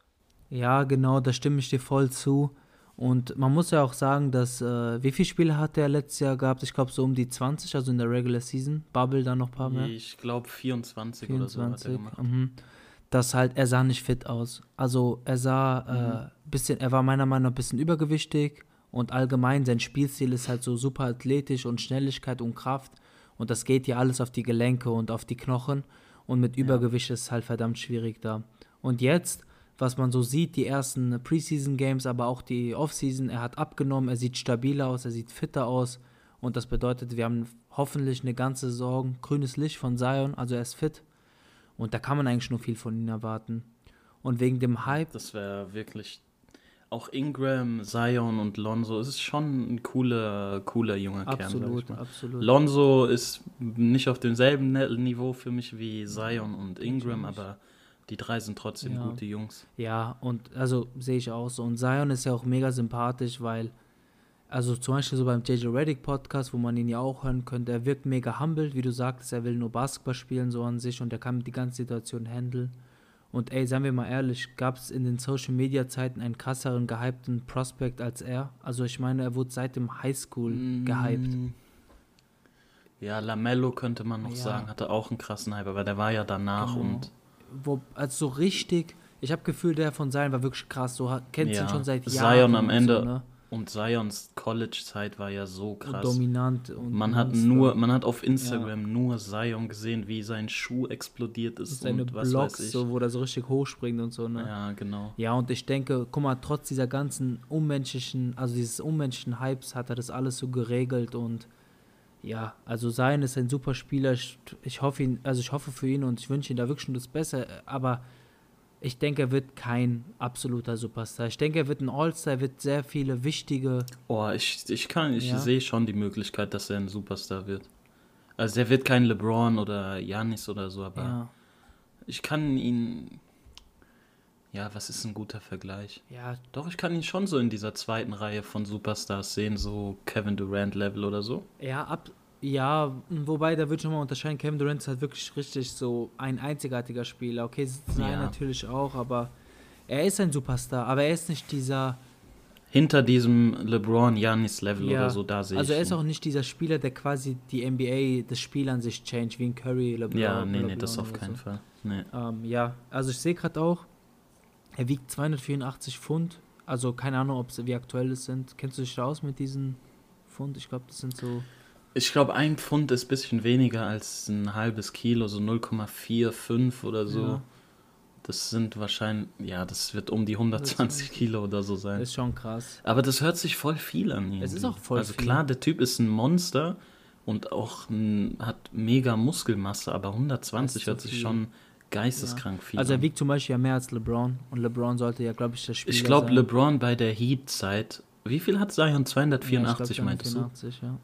Ja, genau, da stimme ich dir voll zu. Und man muss ja auch sagen, dass, äh, wie viele Spiele hat er letztes Jahr gehabt? Ich glaube so um die 20, also in der Regular Season. Bubble dann noch ein paar mehr. Ich glaube 24, oder so hat er 24. gemacht. Mhm. Das halt, er sah nicht fit aus. Also er sah Mhm. äh, bisschen, er war meiner Meinung nach ein bisschen übergewichtig und allgemein sein Spielstil ist halt so super athletisch und Schnelligkeit und Kraft. Und das geht ja alles auf die Gelenke und auf die Knochen. Und mit Übergewicht ist es halt verdammt schwierig da. Und jetzt, was man so sieht, die ersten Preseason-Games, aber auch die Offseason, er hat abgenommen, er sieht stabiler aus, er sieht fitter aus. Und das bedeutet, wir haben hoffentlich eine ganze Saison grünes Licht von Zion, also er ist fit. Und da kann man eigentlich nur viel von ihm erwarten. Und wegen dem Hype, Das wäre wirklich. Auch Ingram, Zion und Lonzo, es ist schon ein cooler, cooler junger Kern. absolut, absolut. Lonzo ist nicht auf demselben Ne- Niveau für mich wie Zion und Ingram, aber die drei sind trotzdem Ja. gute Jungs. Ja, und also sehe ich auch so. Und Zion ist ja auch mega sympathisch, weil, also zum Beispiel so beim JJ Reddick Podcast, wo man ihn ja auch hören könnte, er wirkt mega humble, wie du sagtest, er will nur Basketball spielen, so an sich, und er kann die ganze Situation handeln. Und ey, seien wir mal ehrlich, gab es in den Social Media Zeiten einen krasseren gehypten Prospect als er? Also ich meine, er wurde seit dem Highschool gehypt. Mm. Ja, Lamello könnte man noch Ja. sagen, hatte auch einen krassen Hype, aber der war ja danach Genau. und Wo, also so richtig, ich habe Gefühl, der von Zion war wirklich krass, so kennt Ja, ihn schon seit Zion Jahren. am und Ende So, ne? Und Zions College-Zeit war ja so und krass. dominant. Und Man hat Monster. nur, man hat auf Instagram nur Zion gesehen, wie sein Schuh explodiert ist seine und was Blocks, weiß ich. so, wo der so richtig hochspringt und so, ne? Ja, genau. Ja, und ich denke, guck mal, trotz dieser ganzen unmenschlichen, also dieses unmenschlichen Hypes hat er das alles so geregelt und ja, also Sein ist ein super Spieler. Ich, ich hoffe ihn, also ich hoffe für ihn und ich wünsche ihm da wirklich nur das Beste, aber ich denke, er wird kein absoluter Superstar. Ich denke, er wird ein All-Star, er wird sehr viele wichtige. Oh, ich, ich kann, ich Ja. sehe schon die Möglichkeit, dass er ein Superstar wird. Also der wird kein LeBron oder Janis oder so, aber Ja, ich kann ihn. Ja, was ist ein guter Vergleich? ja, Doch, ich kann ihn schon so in dieser zweiten Reihe von Superstars sehen, so Kevin Durant Level oder so. ja, ab, ja, wobei da würde ich nochmal unterscheiden. Kevin Durant ist halt wirklich richtig so ein einzigartiger Spieler. Okay, Sein Ja. natürlich auch, aber er ist ein Superstar, aber er ist nicht dieser. Hinter diesem LeBron Janis Level Ja, oder so, da sehe Also er ist auch nicht dieser Spieler, der quasi die NBA, das Spiel an sich change, wie ein Curry, LeBron. Ja, nee, nee, LeBron das auf keinen so. Fall. Nee. Ähm, ja, also ich sehe gerade auch, er wiegt 284 Pfund. Also keine Ahnung, ob sie wie aktuell es sind. Kennst du dich da aus mit diesen Pfund? Ich glaube, das sind so. Ich glaube, ein Pfund ist ein bisschen weniger als ein halbes Kilo, so 0,45 oder so. Ja. Das sind wahrscheinlich, ja, das wird um die 120 Kilo oder so sein. Ist schon krass. Aber das hört sich voll viel an. Es ist irgendwie. auch voll Also viel. klar, der Typ ist ein Monster und auch ein, hat mega Muskelmasse, aber 120 Das ist hört sich viel. schon geisteskrank viel Also er wiegt zum Beispiel ja mehr als LeBron. Und LeBron sollte ja, glaube ich, der Spieler Ich glaube. LeBron bei der Heat-Zeit, wie viel hat Zion? Ja, ich 284 glaub, meintest du? 284, ja.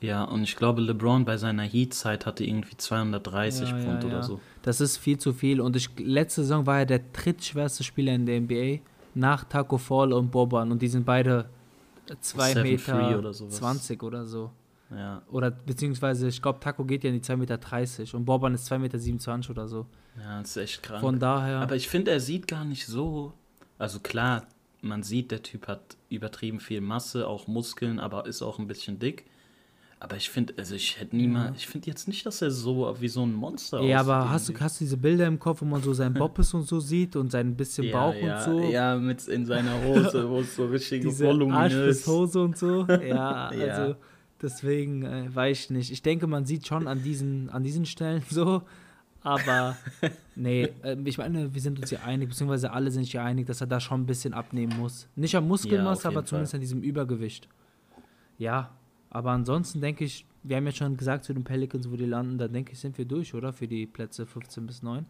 Ja, und ich glaube, LeBron bei seiner Heat-Zeit hatte irgendwie 230 Ja, ja, Pfund ja. oder so. Das ist viel zu viel. Und ich, letzte Saison war er der drittschwerste Spieler in der NBA nach Taco Fall und Boban. Und die sind beide 2 7'3" Meter oder sowas. 20 oder so. Ja, Oder beziehungsweise, ich glaube, Taco geht ja in die 2,30 Meter und Boban ist 2,27 Meter oder so. ja, das ist echt krank. Von daher. Aber ich finde, er sieht gar nicht so. Also klar, man sieht, der Typ hat übertrieben viel Masse, auch Muskeln, aber ist auch ein bisschen dick. Aber ich finde, also ich hätte niemals, ich finde jetzt nicht, dass er so wie so ein Monster Ja, aussieht aber hast du, hast du diese Bilder im Kopf, wo man so seinen Boppes und so sieht und sein bisschen Bauch ja, und so? Ja, mit in seiner Hose, wo es so richtig diese voluminös Arschbisshose und so. Ja, Ja. also deswegen äh, weiß ich nicht. Ich denke, man sieht schon an diesen, an diesen Stellen so, aber nee, äh, ich meine, wir sind uns ja einig, beziehungsweise alle sind sich ja einig, dass er da schon ein bisschen abnehmen muss. Nicht am Ja, Muskelmasse, aber zumindest Fall. an diesem Übergewicht. Ja, aber ansonsten denke ich, wir haben ja schon gesagt zu den Pelicans, wo die landen, da denke ich, sind wir durch, oder? Für die Plätze 15 bis 9.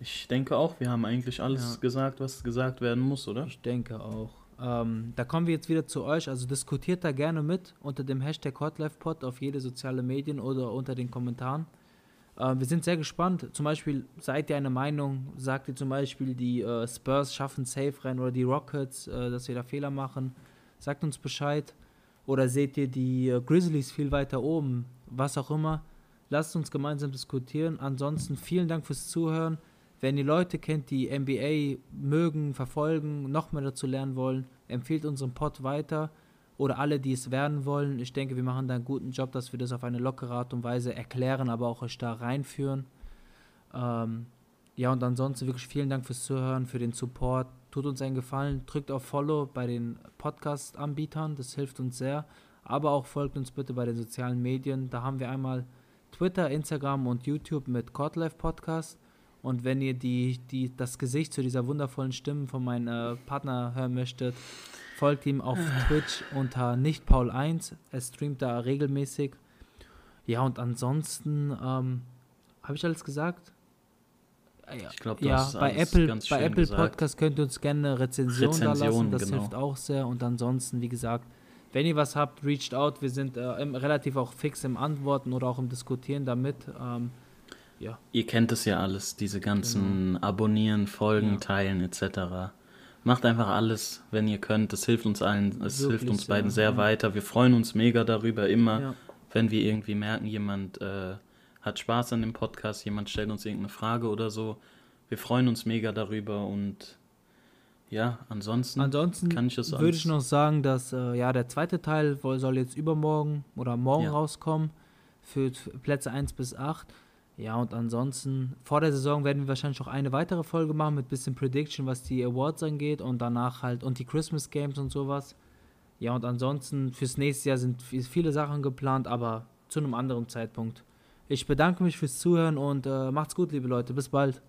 Ich denke auch, wir haben eigentlich alles Ja. gesagt, was gesagt werden muss, oder? Ich denke auch. Ähm, da kommen wir jetzt wieder zu euch. Also diskutiert da gerne mit unter dem Hashtag HotLifePod auf jede soziale Medien oder unter den Kommentaren. Ähm, wir sind sehr gespannt. Zum Beispiel, seid ihr eine Meinung? Sagt ihr zum Beispiel, die äh, Spurs schaffen safe rein oder die Rockets, äh, dass wir da Fehler machen? Sagt uns Bescheid. Oder seht ihr die äh, Grizzlies viel weiter oben? Was auch immer. Lasst uns gemeinsam diskutieren. Ansonsten vielen Dank fürs Zuhören. Wenn ihr Leute kennt, die NBA mögen, verfolgen, noch mehr dazu lernen wollen, empfehlt unseren Pod weiter. Oder alle, die es werden wollen. Ich denke, wir machen da einen guten Job, dass wir das auf eine lockere Art und Weise erklären, aber auch euch da reinführen. Ähm, ja, und ansonsten wirklich vielen Dank fürs Zuhören, für den Support. Tut uns einen Gefallen, drückt auf Follow bei den Podcast-Anbietern, das hilft uns sehr. Aber auch folgt uns bitte bei den sozialen Medien. Da haben wir einmal Twitter, Instagram und YouTube mit Codlife Podcast. Und wenn ihr die, die, das Gesicht zu dieser wundervollen Stimme von meinem äh, Partner hören möchtet, folgt ihm auf Twitch unter nichtpaul1. Er streamt da regelmäßig. Ja, und ansonsten ähm, habe ich alles gesagt? Ja, Ich glaube, ja bei Apple, ganz bei Apple gesagt. Podcast könnt ihr uns gerne eine Rezension, da lassen. Rezension, Das genau. hilft auch sehr. Und ansonsten, wie gesagt, wenn ihr was habt, reached out. Wir sind äh, im, relativ auch fix im Antworten oder auch im Diskutieren damit. Ähm, ja, Ihr kennt es ja alles, diese ganzen Abonnieren, Folgen, Genau. Ja. Teilen etc. Macht einfach alles, wenn ihr könnt. Das hilft uns allen, es Wirklich hilft uns beiden sehr ja. weiter. Wir freuen uns mega darüber immer, ja. wenn wir irgendwie merken, jemand äh, hat Spaß an dem Podcast, jemand stellt uns irgendeine Frage oder so. Wir freuen uns mega darüber und ja, ansonsten, Ansonsten kann ich das würde ich noch sagen, dass äh, ja der zweite Teil soll jetzt übermorgen oder morgen Ja. rauskommen für Plätze 1 bis 8. Ja, und ansonsten vor der Saison werden wir wahrscheinlich noch eine weitere Folge machen mit bisschen Prediction, was die Awards angeht und danach halt und die Christmas Games und sowas. Ja, und ansonsten fürs nächste Jahr sind vi- viele Sachen geplant, aber zu einem anderen Zeitpunkt. Ich bedanke mich fürs Zuhören und äh, macht's gut, liebe Leute. Bis bald.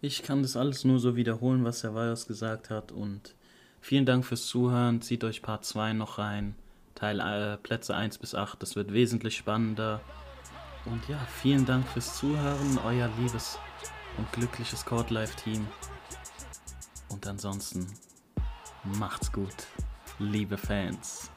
Ich kann das alles nur so wiederholen, was Herr Weyers gesagt hat. Und vielen Dank fürs Zuhören. Zieht euch Part 2 noch rein. Teil äh, Plätze 1 bis 8. Das wird wesentlich spannender. Und ja, vielen Dank fürs Zuhören. Euer liebes und glückliches Court Life Team. Und ansonsten macht's gut, liebe Fans.